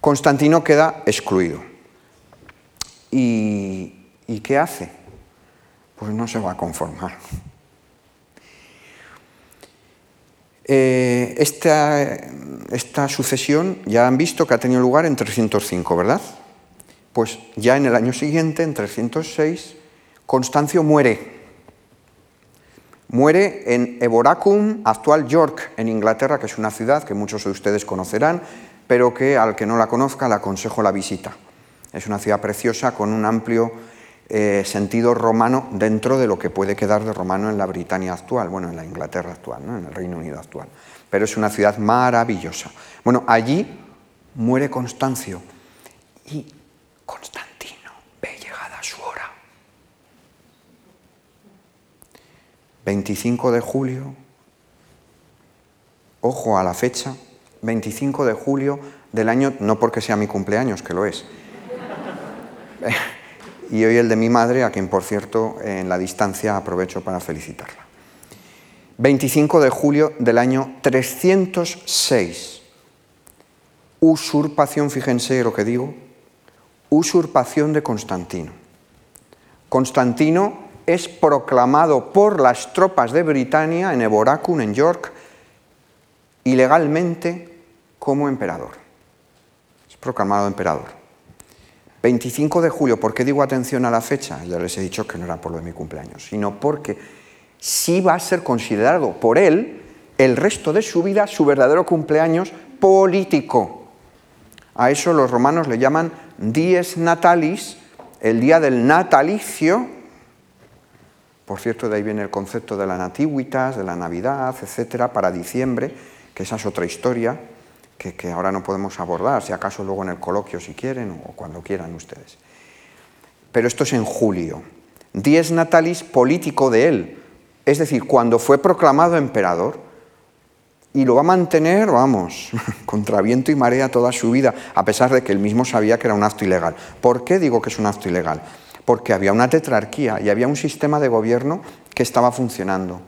Constantino queda excluido. ¿Y qué hace? Pues no se va a conformar. Eh, esta, sucesión ya han visto que ha tenido lugar en 305, ¿verdad? Pues ya en el año siguiente, en 306, Constancio muere. Muere en Eboracum, actual York, en Inglaterra, que es una ciudad que muchos de ustedes conocerán, pero que al que no la conozca le aconsejo la visita. Es una ciudad preciosa con un amplio eh, sentido romano dentro de lo que puede quedar de romano en la Britania actual, bueno, en la Inglaterra actual, ¿no? en el Reino Unido actual. Pero es una ciudad maravillosa. Bueno, allí muere Constancio y Constantino ve llegada su hora. 25 de julio, ojo a la fecha, 25 de julio del año, no porque sea mi cumpleaños, que lo es, y hoy el de mi madre, a quien por cierto en la distancia aprovecho para felicitarla. 25 de julio del año 306. Usurpación, fíjense lo que digo, usurpación de Constantino. Constantino es proclamado por las tropas de Britania en Eboracum, en York, ilegalmente como emperador. Es proclamado emperador. 25 de julio, ¿por qué digo atención a la fecha? Ya les he dicho que no era por lo de mi cumpleaños, sino porque sí va a ser considerado por él el resto de su vida su verdadero cumpleaños político. A eso los romanos le llaman dies natalis, el día del natalicio. Por cierto, de ahí viene el concepto de la nativitas, de la Navidad, etcétera, para diciembre, que esa es otra historia que, ahora no podemos abordar, si acaso luego en el coloquio si quieren o cuando quieran ustedes. Pero esto es en julio. Dies natalis político de él, es decir, cuando fue proclamado emperador, y lo va a mantener, vamos, contra viento y marea toda su vida, a pesar de que él mismo sabía que era un acto ilegal. ¿Por qué digo que es un acto ilegal? Porque había una tetrarquía y había un sistema de gobierno que estaba funcionando.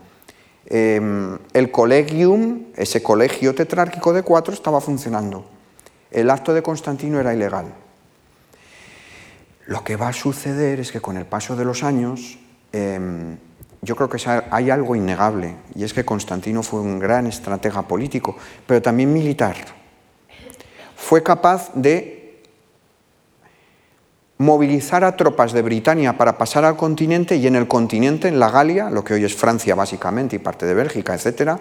Em, el colegium, ese colegio tetrárquico de cuatro, estaba funcionando. El acto de Constantino era ilegal. Lo que va a suceder es que con el paso de los años, em, yo creo que hay algo innegable, y es que Constantino fue un gran estratega político, pero también militar. Fue capaz de movilizar a tropas de Britania para pasar al continente y en el continente, en la Galia, lo que hoy es Francia básicamente y parte de Bélgica, etc.,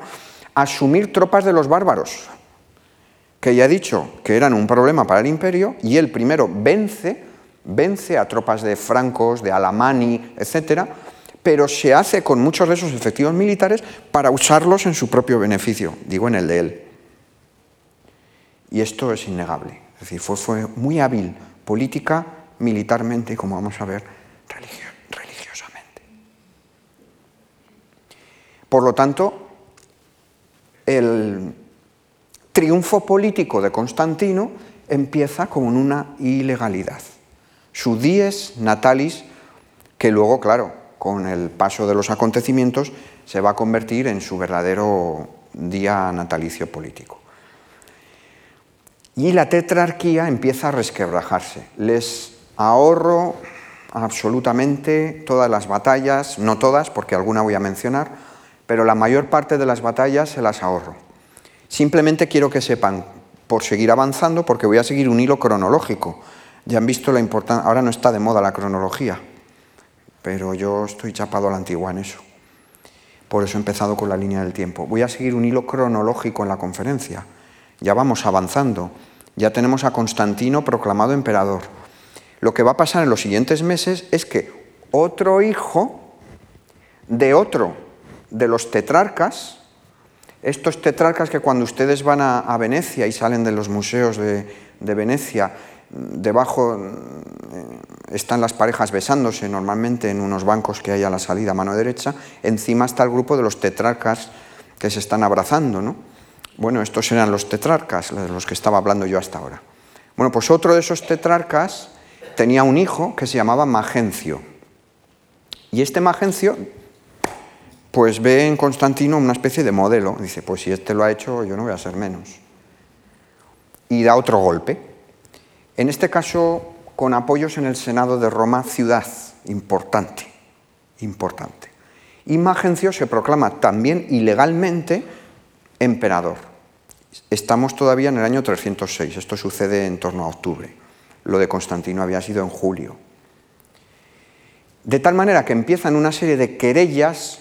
asumir tropas de los bárbaros, que ya he dicho que eran un problema para el imperio, y él primero vence, vence a tropas de francos, de alamani, etc., pero se hace con muchos de esos efectivos militares para usarlos en su propio beneficio, digo en el de él. Y esto es innegable, es decir, fue, fue muy hábil política, militarmente y, como vamos a ver, religiosamente. Por lo tanto, el triunfo político de Constantino empieza con una ilegalidad. Su dies natalis, que luego, claro, con el paso de los acontecimientos, se va a convertir en su verdadero día natalicio político. Y la tetrarquía empieza a resquebrajarse. Les Ahorro absolutamente todas las batallas, no todas, porque alguna voy a mencionar, pero la mayor parte de las batallas se las ahorro. Simplemente quiero que sepan, por seguir avanzando, porque voy a seguir un hilo cronológico. Ya han visto la importancia, ahora no está de moda la cronología, pero yo estoy chapado a la antigua en eso. Por eso he empezado con la línea del tiempo. Voy a seguir un hilo cronológico en la conferencia. Ya vamos avanzando. Ya tenemos a Constantino proclamado emperador lo que va a pasar en los siguientes meses es que otro hijo de otro de los tetrarcas, estos tetrarcas que cuando ustedes van a, Venecia y salen de los museos de, Venecia, debajo eh, están las parejas besándose normalmente en unos bancos que hay a la salida a mano derecha, encima está el grupo de los tetrarcas que se están abrazando, ¿no? Bueno, estos eran los tetrarcas, de los que estaba hablando yo hasta ahora. Bueno, pues otro de esos tetrarcas tenía un hijo que se llamaba Magencio. Y este Magencio, pues ve en Constantino una especie de modelo. Dice, pues si este lo ha hecho, yo no voy a ser menos. Y da otro golpe. En este caso, con apoyos en el Senado de Roma, ciudad importante, importante. Y Magencio se proclama también ilegalmente emperador. Estamos todavía en el año 306, esto sucede en torno a octubre. Lo de Constantino había sido en julio. De tal manera que empiezan una serie de querellas,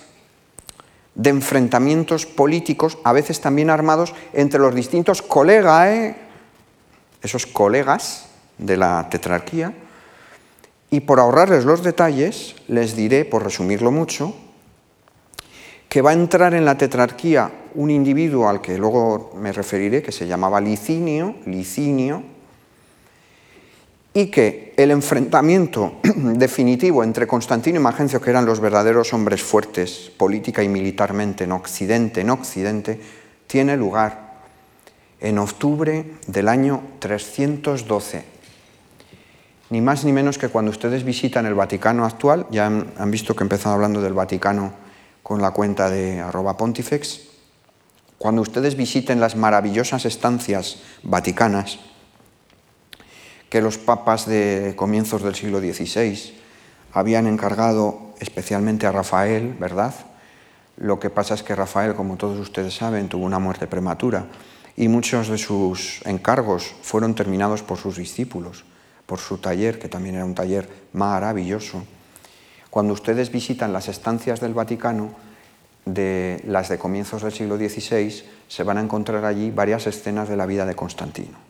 de enfrentamientos políticos, a veces también armados, entre los distintos colegas, esos colegas de la tetrarquía, y por ahorrarles los detalles, les diré, por resumirlo mucho, que va a entrar en la tetrarquía un individuo al que luego me referiré, que se llamaba Licinio, Licinio, y que el enfrentamiento definitivo entre Constantino y Magencio, que eran los verdaderos hombres fuertes política y militarmente en Occidente, en Occidente, tiene lugar en octubre del año 312. Ni más ni menos que cuando ustedes visitan el Vaticano actual, ya han, visto que he empezado hablando del Vaticano con la cuenta de arroba pontifex, cuando ustedes visiten las maravillosas estancias vaticanas que los papas de comienzos del siglo XVI habían encargado especialmente a Rafael, ¿verdad? Lo que pasa es que Rafael, como todos ustedes saben, tuvo una muerte prematura y muchos de sus encargos fueron terminados por sus discípulos, por su taller, que también era un taller maravilloso. Cuando ustedes visitan las estancias del Vaticano, de las de comienzos del siglo XVI, se van a encontrar allí varias escenas de la vida de Constantino.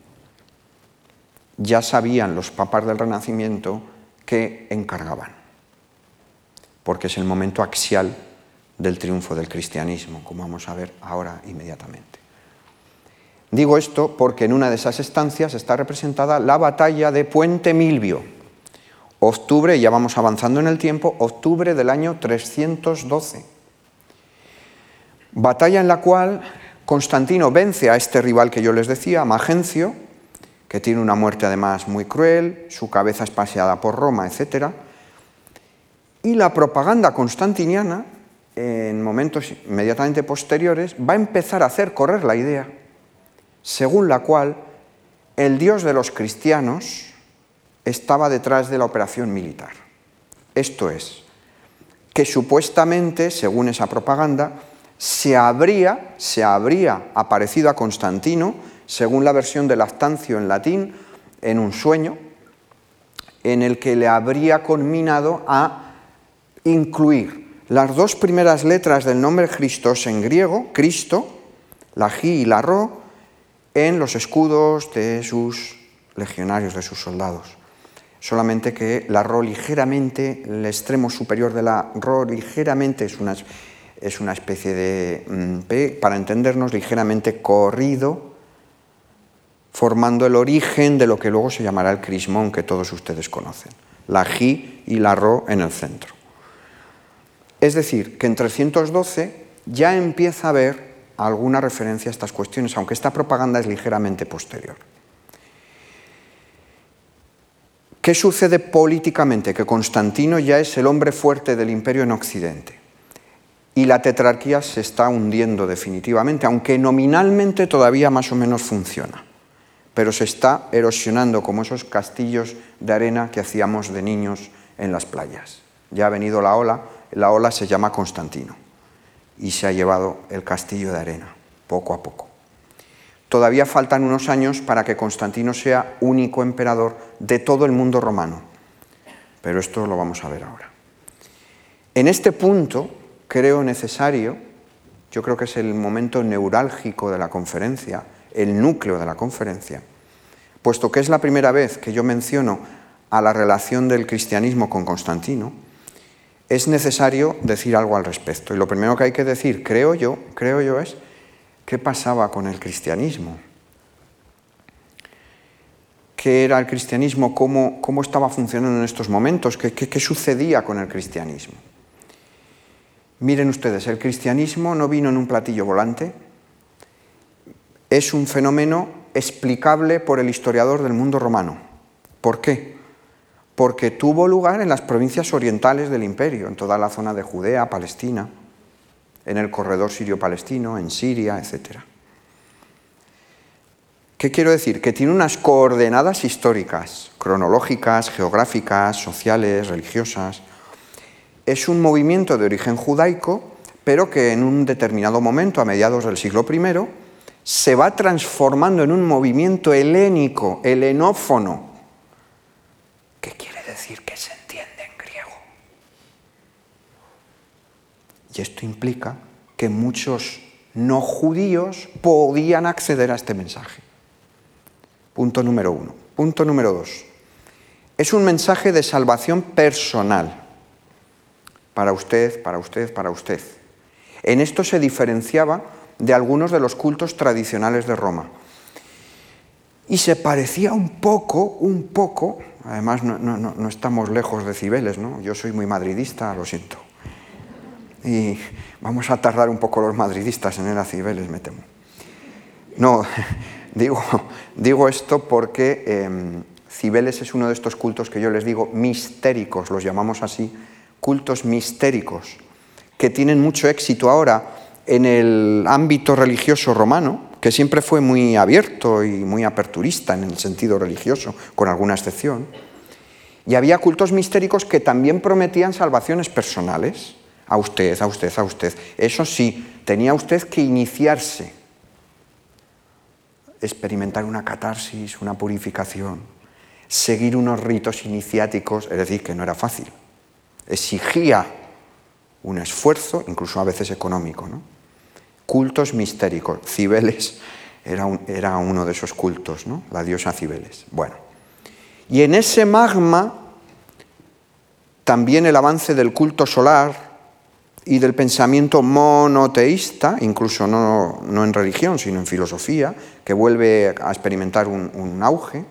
Ya sabían los papas del Renacimiento que encargaban, porque es el momento axial del triunfo del cristianismo, como vamos a ver ahora inmediatamente. Digo esto porque en una de esas estancias está representada la batalla de Puente Milvio, octubre, ya vamos avanzando en el tiempo, octubre del año 312. Batalla en la cual Constantino vence a este rival que yo les decía, Magencio, que tiene una muerte además muy cruel, su cabeza es paseada por Roma, etc. Y la propaganda constantiniana, en momentos inmediatamente posteriores, va a empezar a hacer correr la idea según la cual el Dios de los cristianos estaba detrás de la operación militar. Esto es, que supuestamente, según esa propaganda, se habría, se habría aparecido a Constantino, según la versión de Lactancio en latín, en un sueño, en el que le habría conminado a incluir las dos primeras letras del nombre Christos en griego, Cristo, la G y la Ro, en los escudos de sus legionarios, de sus soldados. Solamente que la Ro ligeramente, el extremo superior de la Ro ligeramente es una, es una especie de mm, para entendernos, ligeramente corrido, formando el origen de lo que luego se llamará el crismón que todos ustedes conocen. La G y la Ro en el centro. Es decir, que en 312 ya empieza a haber alguna referencia a estas cuestiones, aunque esta propaganda es ligeramente posterior. ¿Qué sucede políticamente? Que Constantino ya es el hombre fuerte del imperio en Occidente y la tetrarquía se está hundiendo definitivamente, aunque nominalmente todavía más o menos funciona, pero se está erosionando como esos castillos de arena que hacíamos de niños en las playas. Ya ha venido la ola, la ola se llama Constantino y se ha llevado el castillo de arena, poco a poco. Todavía faltan unos años para que Constantino sea único emperador de todo el mundo romano, pero esto lo vamos a ver ahora. En este punto creo necesario, yo creo que es el momento neurálgico de la conferencia, el núcleo de la conferencia, puesto que es la primera vez que yo menciono a la relación del cristianismo con Constantino, es necesario decir algo al respecto. Y lo primero que hay que decir, creo yo, creo yo es qué pasaba con el cristianismo. ¿Qué era el cristianismo? ¿Cómo, cómo estaba funcionando en estos momentos? ¿Qué, qué, qué sucedía con el cristianismo? Miren ustedes, el cristianismo no vino en un platillo volante, es un fenómeno explicable por el historiador del mundo romano. ¿Por qué? porque tuvo lugar en las provincias orientales del imperio, en toda la zona de Judea, Palestina, en el corredor sirio-palestino, en Siria, etc. ¿Qué quiero decir? Que tiene unas coordenadas históricas, cronológicas, geográficas, sociales, religiosas. Es un movimiento de origen judaico, pero que en un determinado momento, a mediados del siglo I, se va transformando en un movimiento helénico, helenófono, ¿Qué quiere decir que se entiende en griego. Y esto implica que muchos no judíos podían acceder a este mensaje. Punto número uno. Punto número dos. Es un mensaje de salvación personal. Para usted, para usted, para usted. En esto se diferenciaba de algunos de los cultos tradicionales de Roma. Y se parecía un poco, un poco, además no, no, estamos lejos de Cibeles, ¿no? Yo soy muy madridista, lo siento. Y vamos a tardar un poco los madridistas en ir a Cibeles, me temo. No, digo, digo esto porque em, Cibeles es uno de estos cultos que yo les digo mistéricos, los llamamos así, cultos mistéricos, que tienen mucho éxito ahora en el ámbito religioso romano, que siempre fue muy abierto y muy aperturista en el sentido religioso, con alguna excepción. Y había cultos mistéricos que también prometían salvaciones personales. A usted, a usted, a usted. Eso sí, tenía usted que iniciarse, experimentar una catarsis, una purificación, seguir unos ritos iniciáticos, es decir, que no era fácil. Exigía un esfuerzo, incluso a veces económico. ¿no? Cultos mistéricos. Cibeles era, era uno de esos cultos, ¿no? la diosa Cibeles. Bueno, y en ese magma también el avance del culto solar y del pensamiento monoteísta, incluso no, no en religión, sino en filosofía, que vuelve a experimentar un, un auge,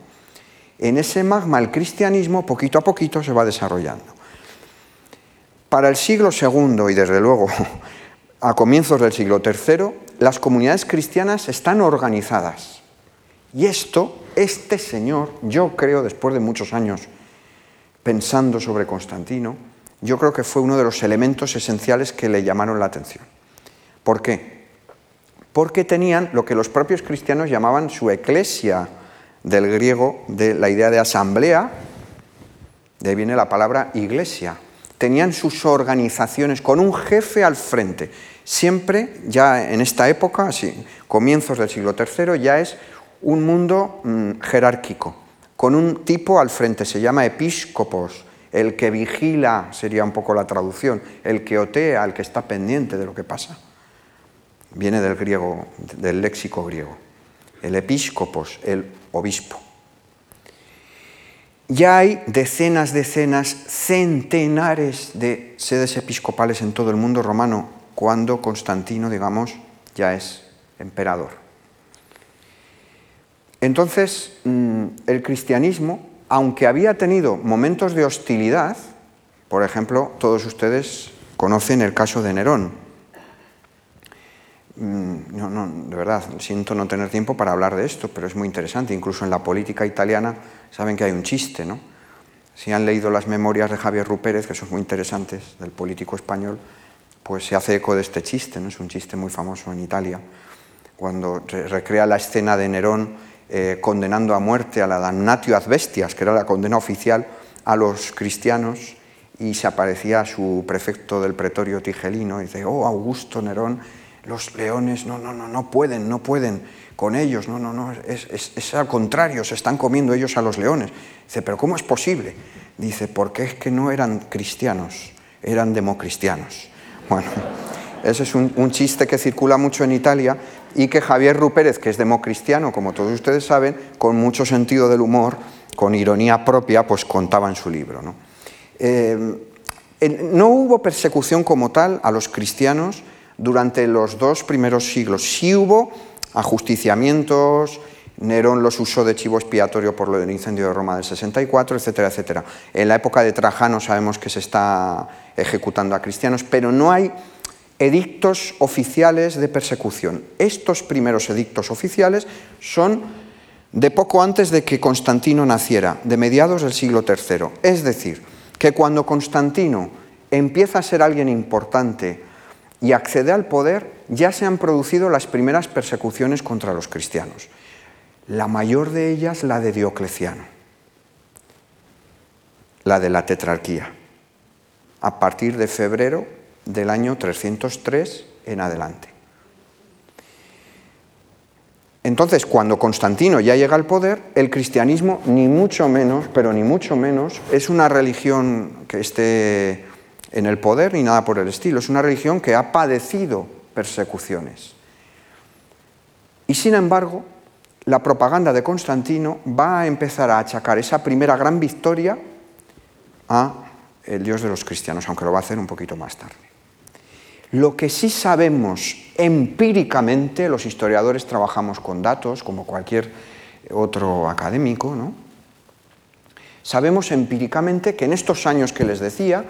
en ese magma el cristianismo poquito a poquito se va desarrollando. Para el siglo II y desde luego a comienzos del siglo III, las comunidades cristianas están organizadas. Y esto, este señor, yo creo, después de muchos años pensando sobre Constantino, yo creo que fue uno de los elementos esenciales que le llamaron la atención. ¿Por qué? Porque tenían lo que los propios cristianos llamaban su eclesia, del griego, de la idea de asamblea, de ahí viene la palabra iglesia, tenían sus organizaciones con un jefe al frente. Siempre, ya en esta época, comienzos del siglo III, ya es un mundo mm, jerárquico, con un tipo al frente, se llama episcopos, el que vigila, sería un poco la traducción, el que otea, el que está pendiente de lo que pasa. Viene del griego, del léxico griego. El episcopos, el obispo. Ya hay decenas, decenas, centenares de sedes episcopales en todo el mundo romano cuando Constantino, digamos, ya es emperador. Entonces, mm, el cristianismo, aunque había tenido momentos de hostilidad, por ejemplo, todos ustedes conocen el caso de Nerón. Mm, no, no, de verdad, siento no tener tiempo para hablar de esto, pero es muy interesante. Incluso en la política italiana saben que hay un chiste, ¿no? Si han leído las memorias de Javier Rupérez, que son muy interesantes, del político español, pues se hace eco de este chiste, ¿no? Es un chiste muy famoso en Italia, cuando recrea la escena de Nerón eh, condenando a muerte a la damnatio ad bestias, que era la condena oficial a los cristianos, y se aparecía su prefecto del pretorio Tigelino y dice, oh, Augusto Nerón, los leones no, no, no, no pueden, no pueden con ellos, no, no, no, es, al contrario, se están comiendo ellos a los leones. Dice, pero ¿cómo es posible? Dice, porque es que no eran cristianos, eran democristianos. Bueno, ese es un, chiste que circula mucho en Italia y que Javier Rupérez, que es democristiano, como todos ustedes saben, con mucho sentido del humor, con ironía propia, pues contaba en su libro. ¿no? Eh, no hubo persecución como tal a los cristianos durante los dos primeros siglos. Sí hubo ajusticiamientos, Nerón los usó de chivo expiatorio por lo del incendio de Roma del 64, etcétera, etcétera. En la época de Trajano sabemos que se está ejecutando a cristianos, pero no hay edictos oficiales de persecución. Estos primeros edictos oficiales son de poco antes de que Constantino naciera, de mediados del siglo III. Es decir, que cuando Constantino empieza a ser alguien importante y accede al poder, ya se han producido las primeras persecuciones contra los cristianos. La mayor de ellas la de Diocleciano, la de la tetrarquía, a partir de febrero del año 303 en adelante. Entonces, cuando Constantino ya llega al poder, el cristianismo, ni mucho menos, pero ni mucho menos, es una religión que esté en el poder ni nada por el estilo. Es una religión que ha padecido persecuciones. Y sin embargo, la propaganda de Constantino va a empezar a achacar esa primera gran victoria a el Dios de los cristianos, aunque lo va a hacer un poquito más tarde. Lo que sí sabemos empíricamente, los historiadores trabajamos con datos, como cualquier otro académico, ¿no? sabemos empíricamente que en estos años que les decía,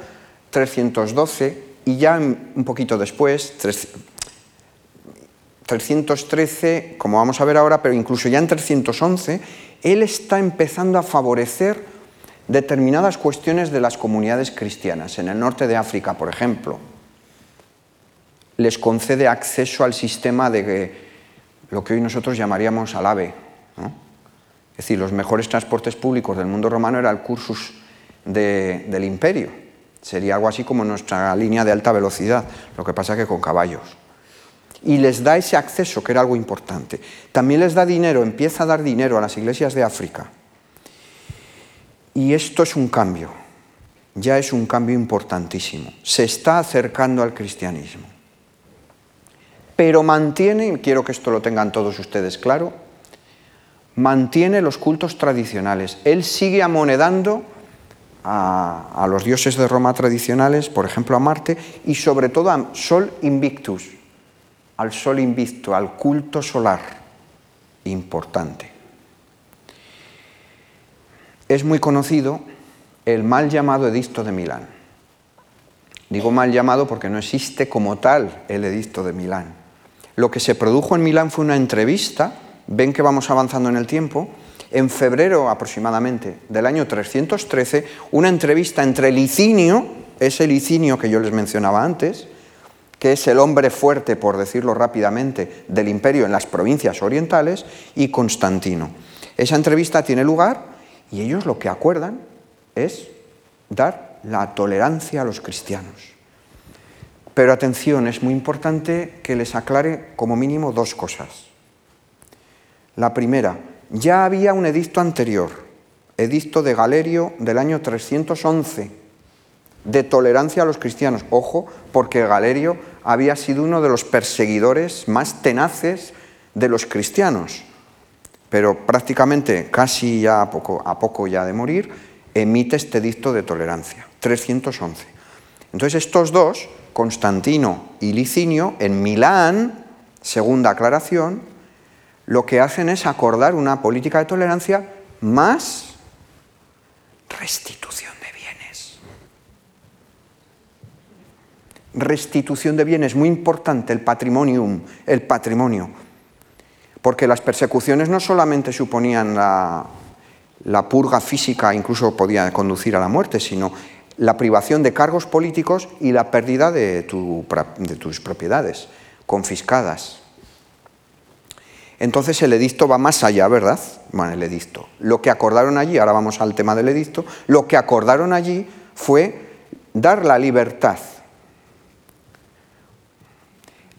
312 y ya un poquito después, 313, como vamos a ver ahora, pero incluso ya en 311, él está empezando a favorecer determinadas cuestiones de las comunidades cristianas. En el norte de África, por ejemplo, les concede acceso al sistema de lo que hoy nosotros llamaríamos ALAVE. Es decir, los mejores transportes públicos del mundo romano era el cursus del imperio. Sería algo así como nuestra línea de alta velocidad, lo que pasa que con caballos y les da ese acceso, que era algo importante. También les da dinero, empieza a dar dinero a las iglesias de África. Y esto es un cambio, ya es un cambio importantísimo. Se está acercando al cristianismo. Pero mantiene, quiero que esto lo tengan todos ustedes claro, mantiene los cultos tradicionales. Él sigue amonedando a, los dioses de Roma tradicionales, por ejemplo a Marte, y sobre todo a Sol Invictus, al sol invicto, al culto solar, importante. Es muy conocido el mal llamado Edicto de Milán. Digo mal llamado porque no existe como tal el Edicto de Milán. Lo que se produjo en Milán fue una entrevista, ven que vamos avanzando en el tiempo, en febrero aproximadamente del año 313, una entrevista entre Licinio, ese Licinio que yo les mencionaba antes, que es el hombre fuerte, por decirlo rápidamente, del imperio en las provincias orientales, y Constantino. Esa entrevista tiene lugar y ellos lo que acuerdan es dar la tolerancia a los cristianos. Pero atención, es muy importante que les aclare como mínimo dos cosas. La primera, ya había un edicto anterior, edicto de Galerio del año 311, de tolerancia a los cristianos. Ojo, porque Galerio había sido uno de los perseguidores más tenaces de los cristianos. Pero prácticamente, casi ya a poco, a poco ya de morir, emite este dicto de tolerancia, 311. Entonces estos dos, Constantino y Licinio, en Milán, segunda aclaración, lo que hacen es acordar una política de tolerancia más restitución restitución de bienes, muy importante el patrimonium, el patrimonio, porque las persecuciones no solamente suponían la, purga física, incluso podía conducir a la muerte, sino la privación de cargos políticos y la pérdida de, de tus propiedades confiscadas. Entonces el edicto va más allá, ¿verdad? Bueno, el edicto. Lo que acordaron allí, ahora vamos al tema del edicto, lo que acordaron allí fue dar la libertad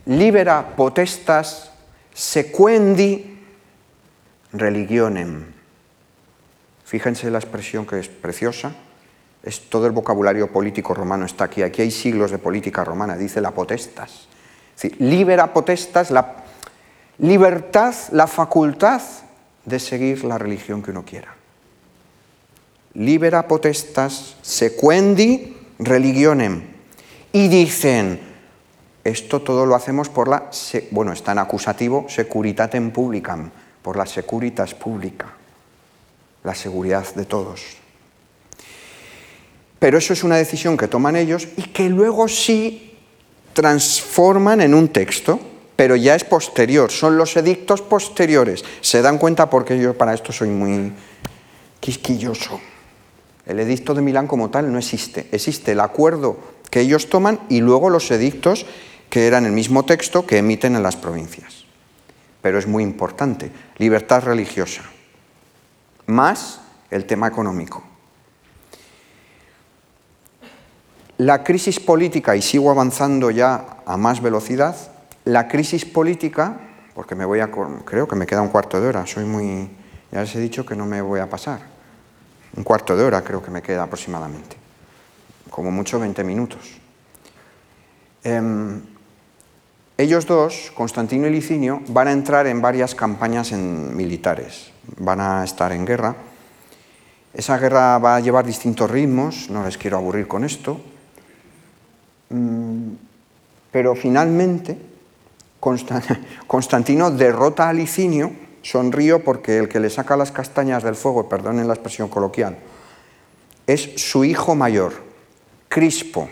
libera potestas sequendi religionem. Fíjense la expresión que es preciosa. Es todo el vocabulario político romano está aquí. Aquí hay siglos de política romana, dice la potestas. libera potestas, la libertad, la facultad de seguir la religión que uno quiera. Libera potestas sequendi religionem. Y dicen, esto todo lo hacemos por la, bueno, está en acusativo, securitatem publicam, por la securitas pública, la seguridad de todos. Pero eso es una decisión que toman ellos y que luego sí transforman en un texto, pero ya es posterior, son los edictos posteriores. Se dan cuenta porque yo para esto soy muy quisquilloso. El edicto de Milán como tal no existe, existe el acuerdo que ellos toman y luego los edictos que eran el mismo texto que emiten en las provincias. Pero es muy importante, libertad religiosa, más el tema económico. La crisis política, y sigo avanzando ya a más velocidad, la crisis política, porque me voy a, creo que me queda un cuarto de hora, soy muy, ya les he dicho que no me voy a pasar, un cuarto de hora creo que me queda aproximadamente. como mucho 20 minutos. Em, ellos dos, Constantino y Licinio, van a entrar en varias campañas militares, van a estar en guerra. Esa guerra va a llevar distintos ritmos, no les quiero aburrir con esto, mm, pero finalmente Constantino derrota a Licinio, sonrío porque el que le saca las castañas del fuego, perdonen la expresión coloquial, es su hijo mayor, Crispo.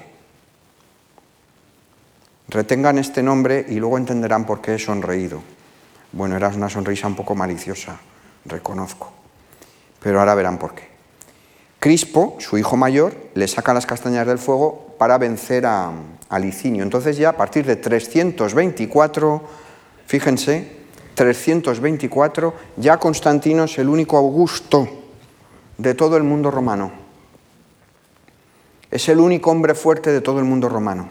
Retengan este nombre y luego entenderán por qué he sonreído. Bueno, era una sonrisa un poco maliciosa, reconozco, pero ahora verán por qué. Crispo, su hijo mayor, le saca las castañas del fuego para vencer a, a Licinio. Entonces ya a partir de 324, fíjense, 324, ya Constantino es el único Augusto de todo el mundo romano. Es el único hombre fuerte de todo el mundo romano.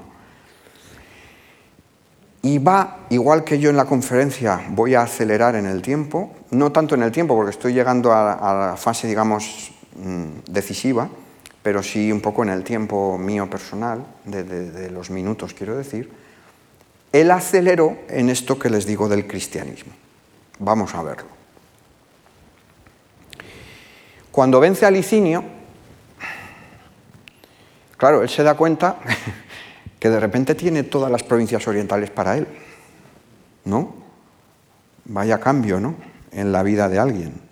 Y va, igual que yo en la conferencia, voy a acelerar en el tiempo, no tanto en el tiempo, porque estoy llegando a, la fase, digamos, mm, decisiva, pero sí un poco en el tiempo mío personal, de, los minutos quiero decir, él aceleró en esto que les digo del cristianismo. Vamos a verlo. Cuando vence a Licinio, claro, él se da cuenta que de repente tiene todas las provincias orientales para él. ¿No? Vaya cambio, ¿no? En la vida de alguien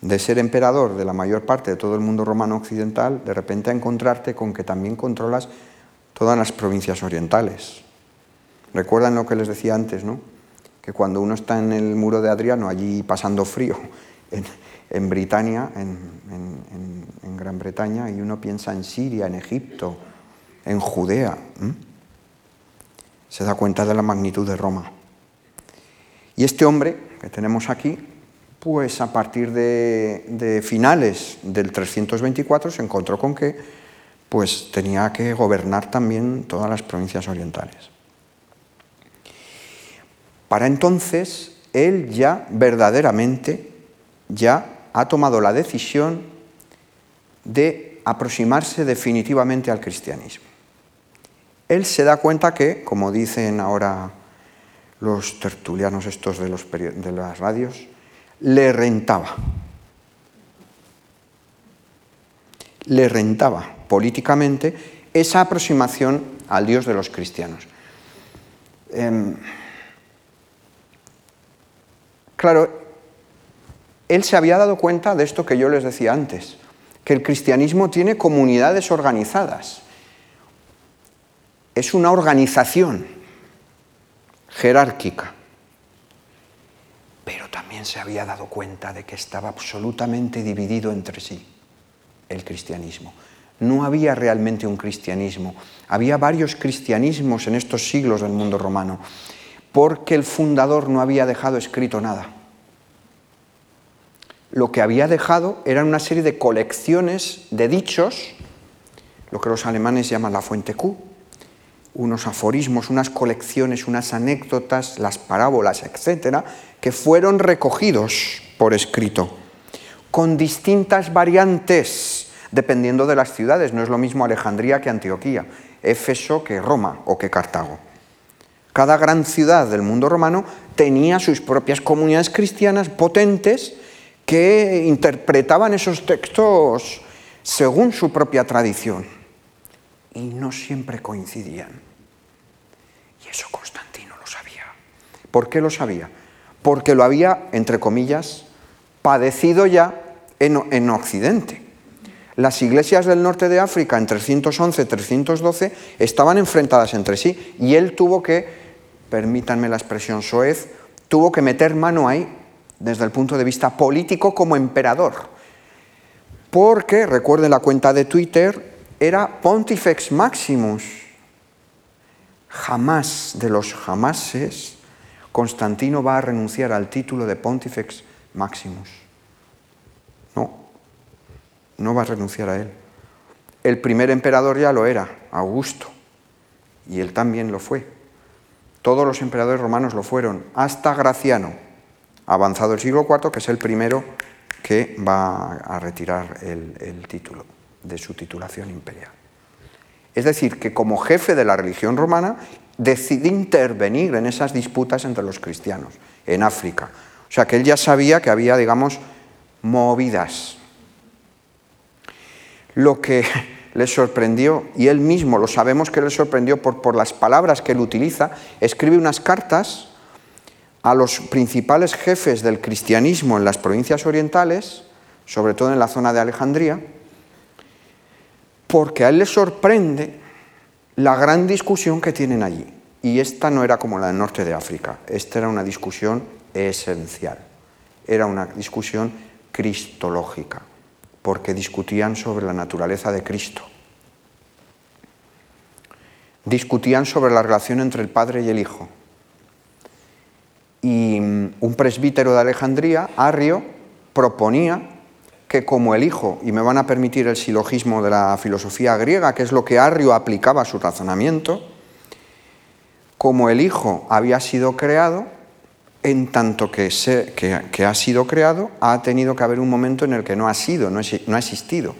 de ser emperador de la mayor parte de todo el mundo romano occidental, de repente a encontrarte con que también controlas todas las provincias orientales. Recuerdan lo que les decía antes, ¿no? Que cuando uno está en el muro de Adriano, allí pasando frío, en, en Britania, en, en, Gran Bretaña, y uno piensa en Siria, en Egipto, en Judea, se da cuenta de la magnitud de Roma. Y este hombre que tenemos aquí, pues a partir de, finales del 324 se encontró con que pues tenía que gobernar también todas las provincias orientales. Para entonces, él ya verdaderamente ya ha tomado la decisión de aproximarse definitivamente al cristianismo. Él se da cuenta que, como dicen ahora los tertulianos estos de, los de las radios, le rentaba. Le rentaba políticamente esa aproximación al Dios de los cristianos. Em, claro, él se había dado cuenta de esto que yo les decía antes, que el cristianismo tiene comunidades organizadas. Es una organización jerárquica pero también se había dado cuenta de que estaba absolutamente dividido entre sí el cristianismo. No había realmente un cristianismo, había varios cristianismos en estos siglos del mundo romano, porque el fundador no había dejado escrito nada. Lo que había dejado eran una serie de colecciones de dichos, lo que los alemanes llaman la fuente Q, unos aforismos, unas colecciones, unas anécdotas, las parábolas, etcétera, que fueron recogidos por escrito, con distintas variantes, dependiendo de las ciudades. No es lo mismo Alejandría que Antioquía, Éfeso que Roma o que Cartago. Cada gran ciudad del mundo romano tenía sus propias comunidades cristianas potentes que interpretaban esos textos según su propia tradición. Y no siempre coincidían. Y eso Constantino lo sabía. ¿Por qué lo sabía? Porque lo había, entre comillas, padecido ya en, Occidente. Las iglesias del norte de África en 311-312 estaban enfrentadas entre sí y él tuvo que, permítanme la expresión soez, tuvo que meter mano ahí desde el punto de vista político como emperador. Porque, recuerden la cuenta de Twitter, era Pontifex Maximus. Jamás de los jamases Constantino va a renunciar al título de Pontifex Maximus. No, no va a renunciar a él. El primer emperador ya lo era, Augusto, y él también lo fue. Todos los emperadores romanos lo fueron, hasta Graciano, avanzado el siglo IV, que es el primero que va a retirar el, el título de su titulación imperial. Es decir, que como jefe de la religión romana decide intervenir en esas disputas entre los cristianos en África. O sea que él ya sabía que había, digamos, movidas. Lo que le sorprendió, y él mismo lo sabemos que le sorprendió por, por las palabras que él utiliza, escribe unas cartas a los principales jefes del cristianismo en las provincias orientales, sobre todo en la zona de Alejandría, porque a él le sorprende la gran discusión que tienen allí. Y esta no era como la del norte de África, esta era una discusión esencial, era una discusión cristológica, porque discutían sobre la naturaleza de Cristo. Discutían sobre la relación entre el Padre y el Hijo. Y un presbítero de Alejandría, Arrio, proponía que como el Hijo, y me van a permitir el silogismo de la filosofía griega, que es lo que Arrio aplicaba a su razonamiento, como el Hijo había sido creado, en tanto que, que, ha sido creado, ha tenido que haber un momento en el que no ha sido, no, no ha existido.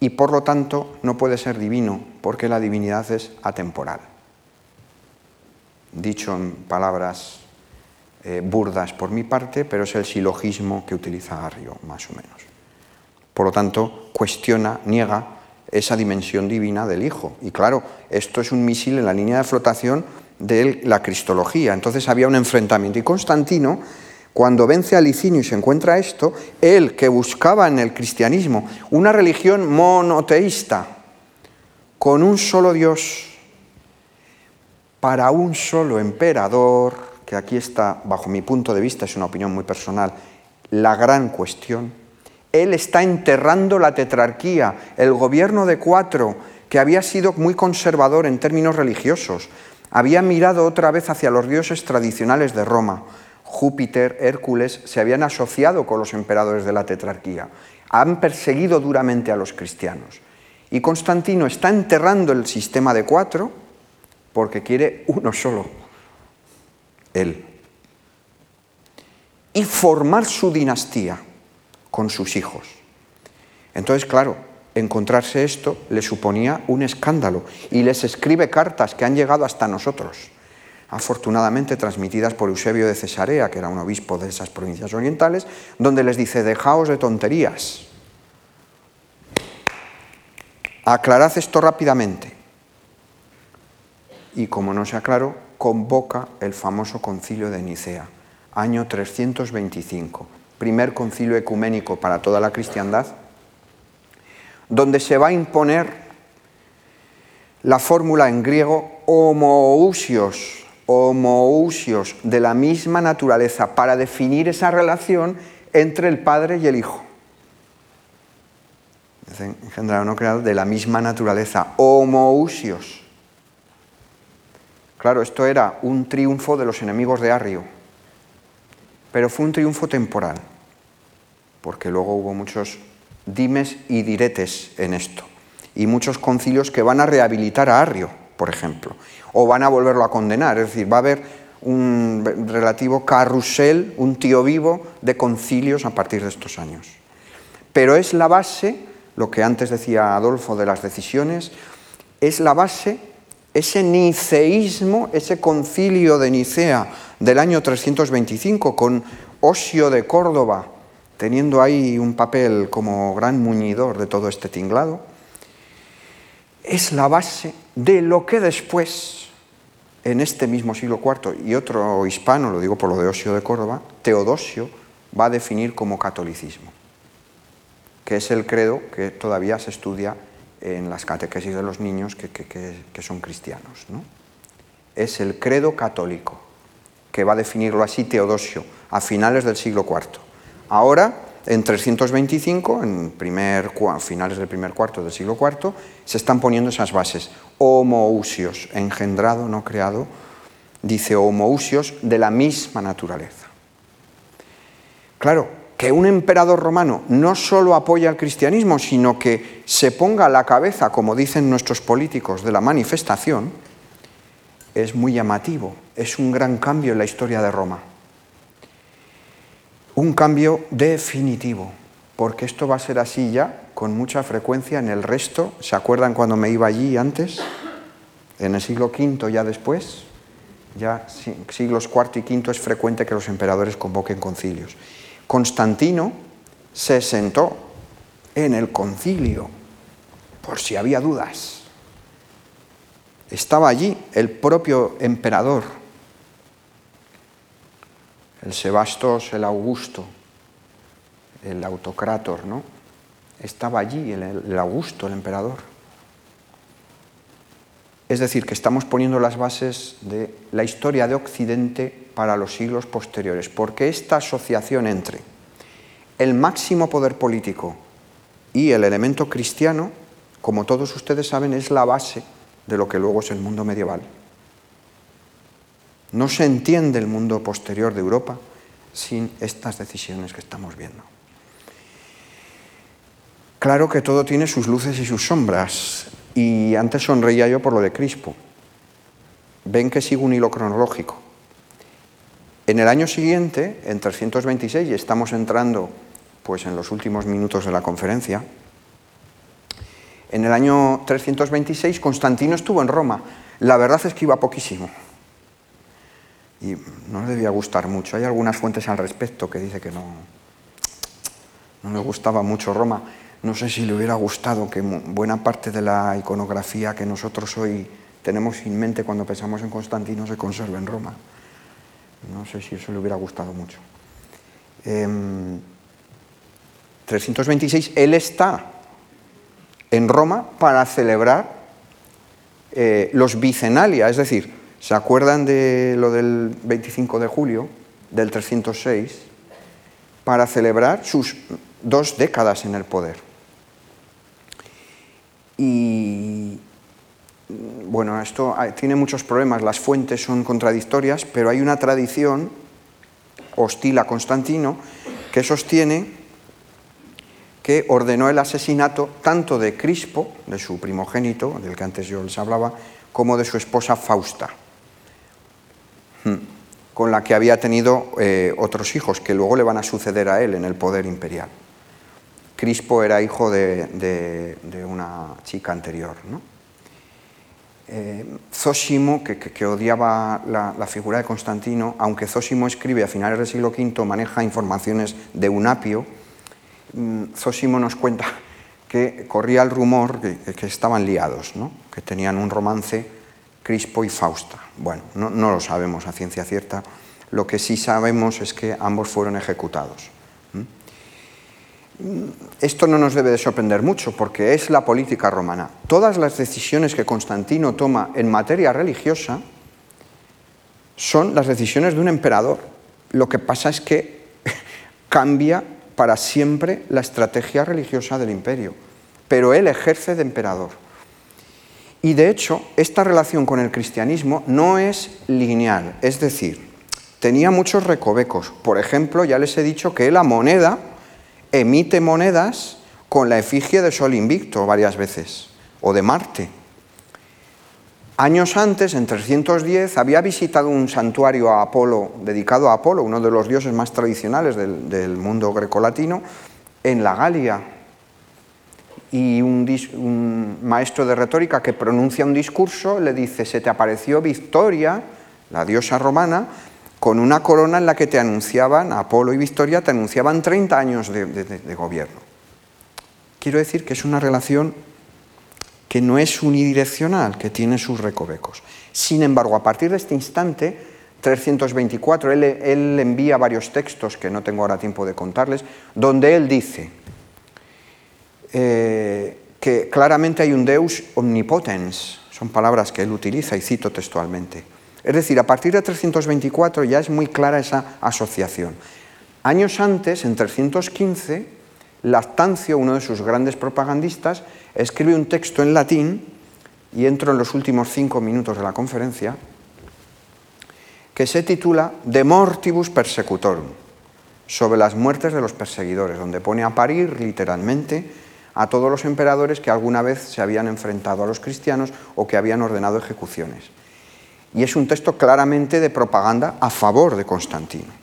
Y por lo tanto no puede ser divino, porque la divinidad es atemporal. Dicho en palabras eh, burdas por mi parte, pero es el silogismo que utiliza Arrio, más o menos. Por lo tanto, cuestiona, niega esa dimensión divina del Hijo. Y claro, esto es un misil en la línea de flotación de la cristología. Entonces había un enfrentamiento. Y Constantino, cuando vence a Licinio y se encuentra esto, él que buscaba en el cristianismo una religión monoteísta, con un solo Dios, para un solo emperador, que aquí está, bajo mi punto de vista, es una opinión muy personal, la gran cuestión. Él está enterrando la tetrarquía, el gobierno de cuatro, que había sido muy conservador en términos religiosos, había mirado otra vez hacia los dioses tradicionales de Roma. Júpiter, Hércules se habían asociado con los emperadores de la tetrarquía, han perseguido duramente a los cristianos. Y Constantino está enterrando el sistema de cuatro porque quiere uno solo, él. Y formar su dinastía con sus hijos. Entonces, claro, encontrarse esto le suponía un escándalo y les escribe cartas que han llegado hasta nosotros, afortunadamente transmitidas por Eusebio de Cesarea, que era un obispo de esas provincias orientales, donde les dice, dejaos de tonterías, aclarad esto rápidamente. Y como no se aclaró, convoca el famoso concilio de Nicea, año 325, primer concilio ecuménico para toda la cristiandad, donde se va a imponer la fórmula en griego homoousios, homoousios, de la misma naturaleza, para definir esa relación entre el Padre y el Hijo. Engendrado no creado de la misma naturaleza, homoousios. Claro, esto era un triunfo de los enemigos de Arrio, pero fue un triunfo temporal, porque luego hubo muchos dimes y diretes en esto, y muchos concilios que van a rehabilitar a Arrio, por ejemplo, o van a volverlo a condenar, es decir, va a haber un relativo carrusel, un tío vivo de concilios a partir de estos años. Pero es la base, lo que antes decía Adolfo de las decisiones, es la base ese niceísmo, ese concilio de Nicea del año 325 con Osio de Córdoba, teniendo ahí un papel como gran muñidor de todo este tinglado, es la base de lo que después, en este mismo siglo IV y otro hispano, lo digo por lo de Osio de Córdoba, Teodosio va a definir como catolicismo, que es el credo que todavía se estudia en las catequesis de los niños que, son cristianos. ¿no? Es el credo católico, que va a definirlo así Teodosio, a finales del siglo IV. Ahora, en 325, en primer, finales del primer cuarto del siglo IV, se están poniendo esas bases. Homoousios, engendrado, no creado, dice homoousios de la misma naturaleza. Claro, que un emperador romano no solo apoya al cristianismo, sino que se ponga a la cabeza, como dicen nuestros políticos, de la manifestación, es muy llamativo, es un gran cambio en la historia de Roma. Un cambio definitivo, porque esto va a ser así ya con mucha frecuencia en el resto. ¿Se acuerdan cuando me iba allí antes? En el siglo V ya después, ya siglos IV y V es frecuente que los emperadores convoquen concilios. Constantino se sentó en el concilio por si había dudas. Estaba allí el propio emperador, el Sebastos el Augusto, el autocrator, ¿no? Estaba allí el, el Augusto, el emperador. Es decir, que estamos poniendo las bases de la historia de Occidente para los siglos posteriores, porque esta asociación entre el máximo poder político y el elemento cristiano, como todos ustedes saben, es la base de lo que luego es el mundo medieval. No se entiende el mundo posterior de Europa sin estas decisiones que estamos viendo. Claro que todo tiene sus luces y sus sombras. Y antes sonreía yo por lo de Crispo. Ven que sigo un hilo cronológico. En el año siguiente, en 326, y estamos entrando pues, en los últimos minutos de la conferencia, en el año 326 Constantino estuvo en Roma. La verdad es que iba poquísimo. Y no le debía gustar mucho. Hay algunas fuentes al respecto que dice que no, no le gustaba mucho Roma. No sé si le hubiera gustado que buena parte de la iconografía que nosotros hoy tenemos en mente cuando pensamos en Constantino se conserve en Roma. No sé si eso le hubiera gustado mucho. 326, em, él está en Roma para celebrar eh, los bicenalia, es decir, ¿se acuerdan de lo del 25 de julio del 306? Para celebrar sus dos décadas en el poder. Y bueno, esto tiene muchos problemas, las fuentes son contradictorias, pero hay una tradición hostil a Constantino que sostiene que ordenó el asesinato tanto de Crispo, de su primogénito, del que antes yo les hablaba, como de su esposa Fausta, hmm, con la que había tenido eh, otros hijos que luego le van a suceder a él en el poder imperial. Crispo era hijo de, una chica anterior. ¿no? Eh, Zósimo, que, odiaba la, figura de Constantino, aunque Zósimo escribe a finales del siglo V, maneja informaciones de Unapio, mm, Zósimo nos cuenta que corría el rumor que, que estaban liados, que tenían un romance Crispo y Fausta. Bueno, no, no lo sabemos a ciencia cierta, lo que sí sabemos es que ambos fueron ejecutados. Esto no nos debe de sorprender mucho porque es la política romana. Todas las decisiones que Constantino toma en materia religiosa son las decisiones de un emperador. Lo que pasa es que cambia para siempre la estrategia religiosa del imperio, pero él ejerce de emperador. Y de hecho, esta relación con el cristianismo no es lineal, es decir, tenía muchos recovecos. Por ejemplo, ya les he dicho que la moneda emite monedas con la efigie de Sol Invicto varias veces, o de Marte. Años antes, en 310, había visitado un santuario a Apolo, dedicado a Apolo, uno de los dioses más tradicionales del, mundo grecolatino, en la Galia. Y un, un maestro de retórica que pronuncia un discurso le dice, se te apareció Victoria, la diosa romana, con una corona en la que te anunciaban, Apolo y Victoria, te anunciaban 30 años de, gobierno. Quiero decir que es una relación que no es unidireccional, que tiene sus recovecos. Sin embargo, a partir de este instante, 324, él, envía varios textos que no tengo ahora tiempo de contarles, donde él dice eh, que claramente hay un Deus omnipotens, son palabras que él utiliza y cito textualmente es decir, a partir de 324 ya es muy clara esa asociación. Años antes, en 315, Lactancio, uno de sus grandes propagandistas, escribe un texto en latín, y entro en los últimos cinco minutos de la conferencia, que se titula De mortibus persecutorum, sobre las muertes de los perseguidores, donde pone a parir literalmente a todos los emperadores que alguna vez se habían enfrentado a los cristianos o que habían ordenado ejecuciones y es un texto claramente de propaganda a favor de Constantino.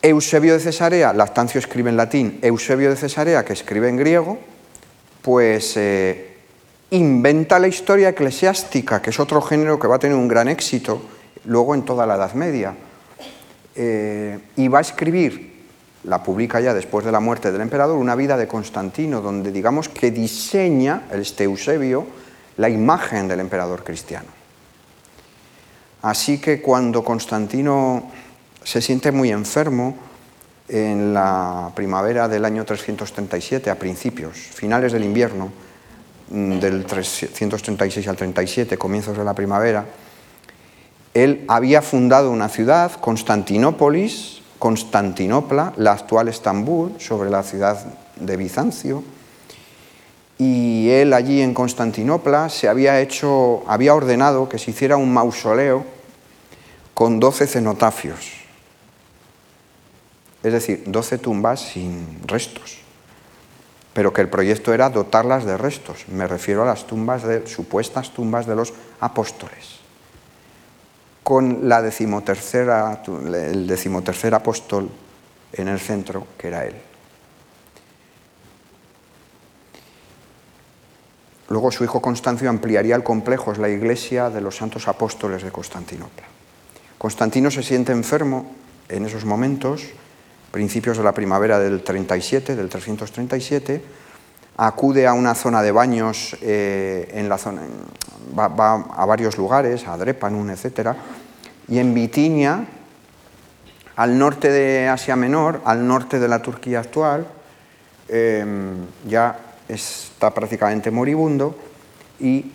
Eusebio de Cesarea, Lactancio escribe en latín, Eusebio de Cesarea, que escribe en griego, pues eh, inventa la historia eclesiástica, que es otro género que va a tener un gran éxito luego en toda la Edad Media. Eh, y va a escribir, la publica ya después de la muerte del emperador, una vida de Constantino, donde digamos que diseña, este Eusebio, la imagen del emperador cristiano. Así que cuando Constantino se siente muy enfermo en la primavera del año 337, a principios, finales del invierno, mm, del 336 al 37, comienzos de la primavera, él había fundado una ciudad, Constantinópolis, Constantinopla, la actual Estambul, sobre la ciudad de Bizancio, y él allí en Constantinopla se había hecho, había ordenado que se hiciera un mausoleo con doce cenotafios es decir, 12 tumbas sin restos, pero que el proyecto era dotarlas de restos. Me refiero a las tumbas de supuestas tumbas de los apóstoles. Con la decimotercera, el decimotercer apóstol en el centro, que era él. Luego su hijo Constancio ampliaría el complejo, es la iglesia de los santos apóstoles de Constantinopla. Constantino se siente enfermo en esos momentos, principios de la primavera del 37, del 337, acude a una zona de baños eh, en la zona, va, a varios lugares, a Drepanun, etc. Y en Bitinia, al norte de Asia Menor, al norte de la Turquía actual, em, ya está prácticamente moribundo y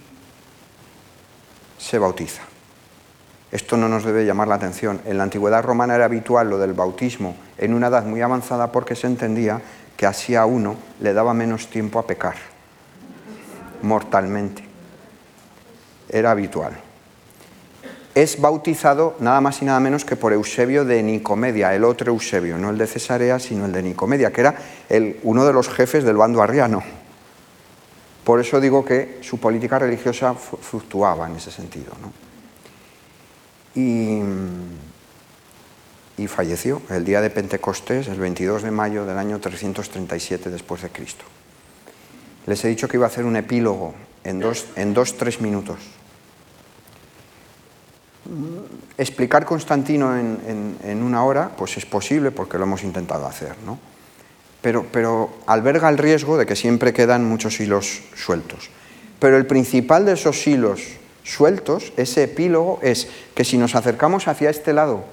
se bautiza. Esto no nos debe llamar la atención. En la antigüedad romana era habitual lo del bautismo en una edad muy avanzada porque se entendía que así a uno le daba menos tiempo a pecar mortalmente. Era habitual. Es bautizado nada más y nada menos que por Eusebio de Nicomedia, el otro Eusebio, no el de Cesarea, sino el de Nicomedia, que era el, uno de los jefes del bando arriano. Por eso digo que su política religiosa fluctuaba en ese sentido. ¿no? y, falleció el día de Pentecostés, el 22 de mayo del año 337 después de Cristo. Les he dicho que iba a hacer un epílogo en dos, en dos tres minutos. Explicar Constantino en, una hora, pues es posible porque lo hemos intentado hacer, ¿no? Pero, alberga el riesgo de que siempre quedan muchos hilos sueltos. Pero el principal de esos hilos sueltos, ese epílogo es que si nos acercamos hacia este lado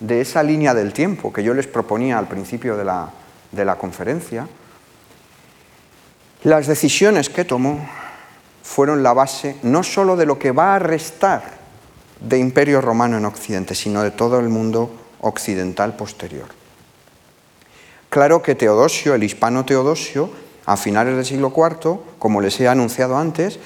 de esa línea del tiempo que yo les proponía al principio de la, de la conferencia, las decisiones que tomó fueron la base no sólo de lo que va a restar de imperio romano en Occidente, sino de todo el mundo occidental posterior. Claro que Teodosio, el hispano Teodosio, a finales del siglo IV, como les he anunciado antes,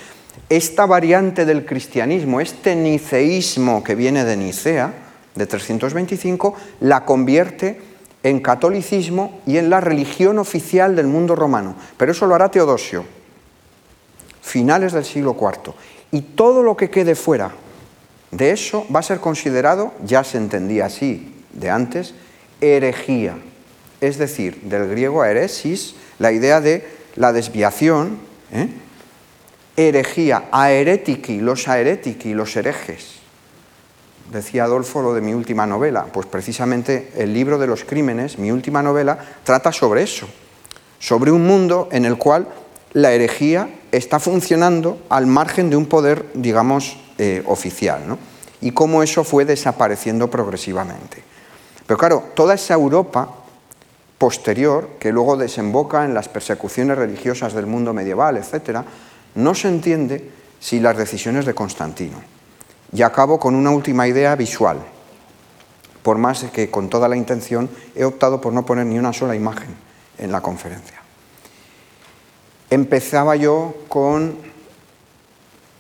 esta variante del cristianismo, este niceísmo que viene de Nicea, de 325, la convierte en catolicismo y en la religión oficial del mundo romano. Pero eso lo hará Teodosio, finales del siglo IV. Y todo lo que quede fuera de eso va a ser considerado, ya se entendía así de antes, herejía. Es decir, del griego heresis, la idea de la desviación, ¿eh? herejía, aeretiki, los aeretiki, los herejes. Decía Adolfo lo de mi última novela, pues precisamente el libro de los crímenes, mi última novela, trata sobre eso, sobre un mundo en el cual la herejía está funcionando al margen de un poder, digamos, eh, oficial, ¿no? y cómo eso fue desapareciendo progresivamente. Pero claro, toda esa Europa posterior, que luego desemboca en las persecuciones religiosas del mundo medieval, etcétera, no se entiende si las decisiones de Constantino. Y acabo con una última idea visual, por más que con toda la intención he optado por no poner ni una sola imagen en la conferencia. Empezaba yo con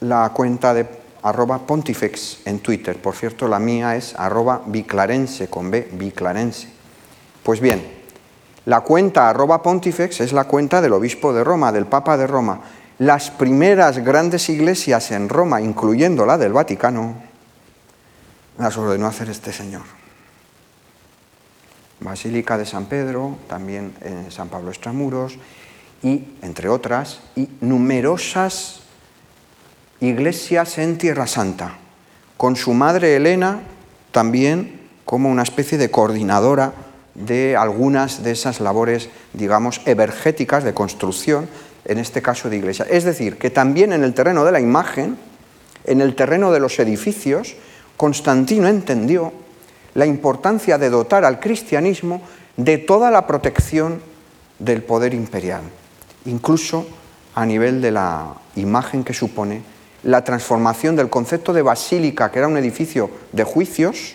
la cuenta de arroba pontifex en Twitter. Por cierto, la mía es arroba biclarense, con B, biclarense. Pues bien, la cuenta arroba pontifex es la cuenta del obispo de Roma, del Papa de Roma, las primeras grandes iglesias en Roma, incluyendo la del Vaticano, las ordenó hacer este señor. Basílica de San Pedro, también en San Pablo Extramuros, y, entre otras, y numerosas iglesias en Tierra Santa, con su madre Elena también como una especie de coordinadora de algunas de esas labores, digamos, evergéticas de construcción, en este caso de iglesia. Es decir, que también en el terreno de la imagen, en el terreno de los edificios, Constantino entendió la importancia de dotar al cristianismo de toda la protección del poder imperial, incluso a nivel de la imagen que supone la transformación del concepto de basílica, que era un edificio de juicios,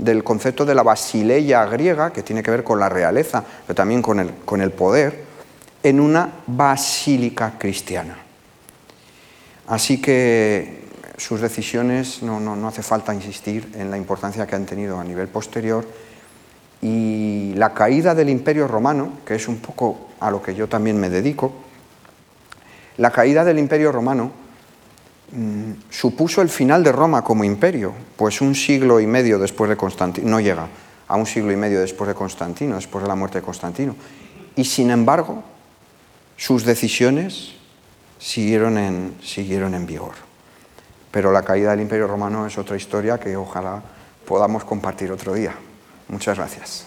del concepto de la basileia griega, que tiene que ver con la realeza, pero también con el, con el poder, en una basílica cristiana. Así que sus decisiones, no, no, no hace falta insistir en la importancia que han tenido a nivel posterior, y la caída del imperio romano, que es un poco a lo que yo también me dedico, la caída del imperio romano supuso el final de Roma como imperio, pues un siglo y medio después de Constantino, no llega a un siglo y medio después de Constantino, después de la muerte de Constantino. Y sin embargo, sus decisiones siguieron en, siguieron en vigor. Pero la caída del imperio romano es otra historia que ojalá podamos compartir otro día. Muchas gracias.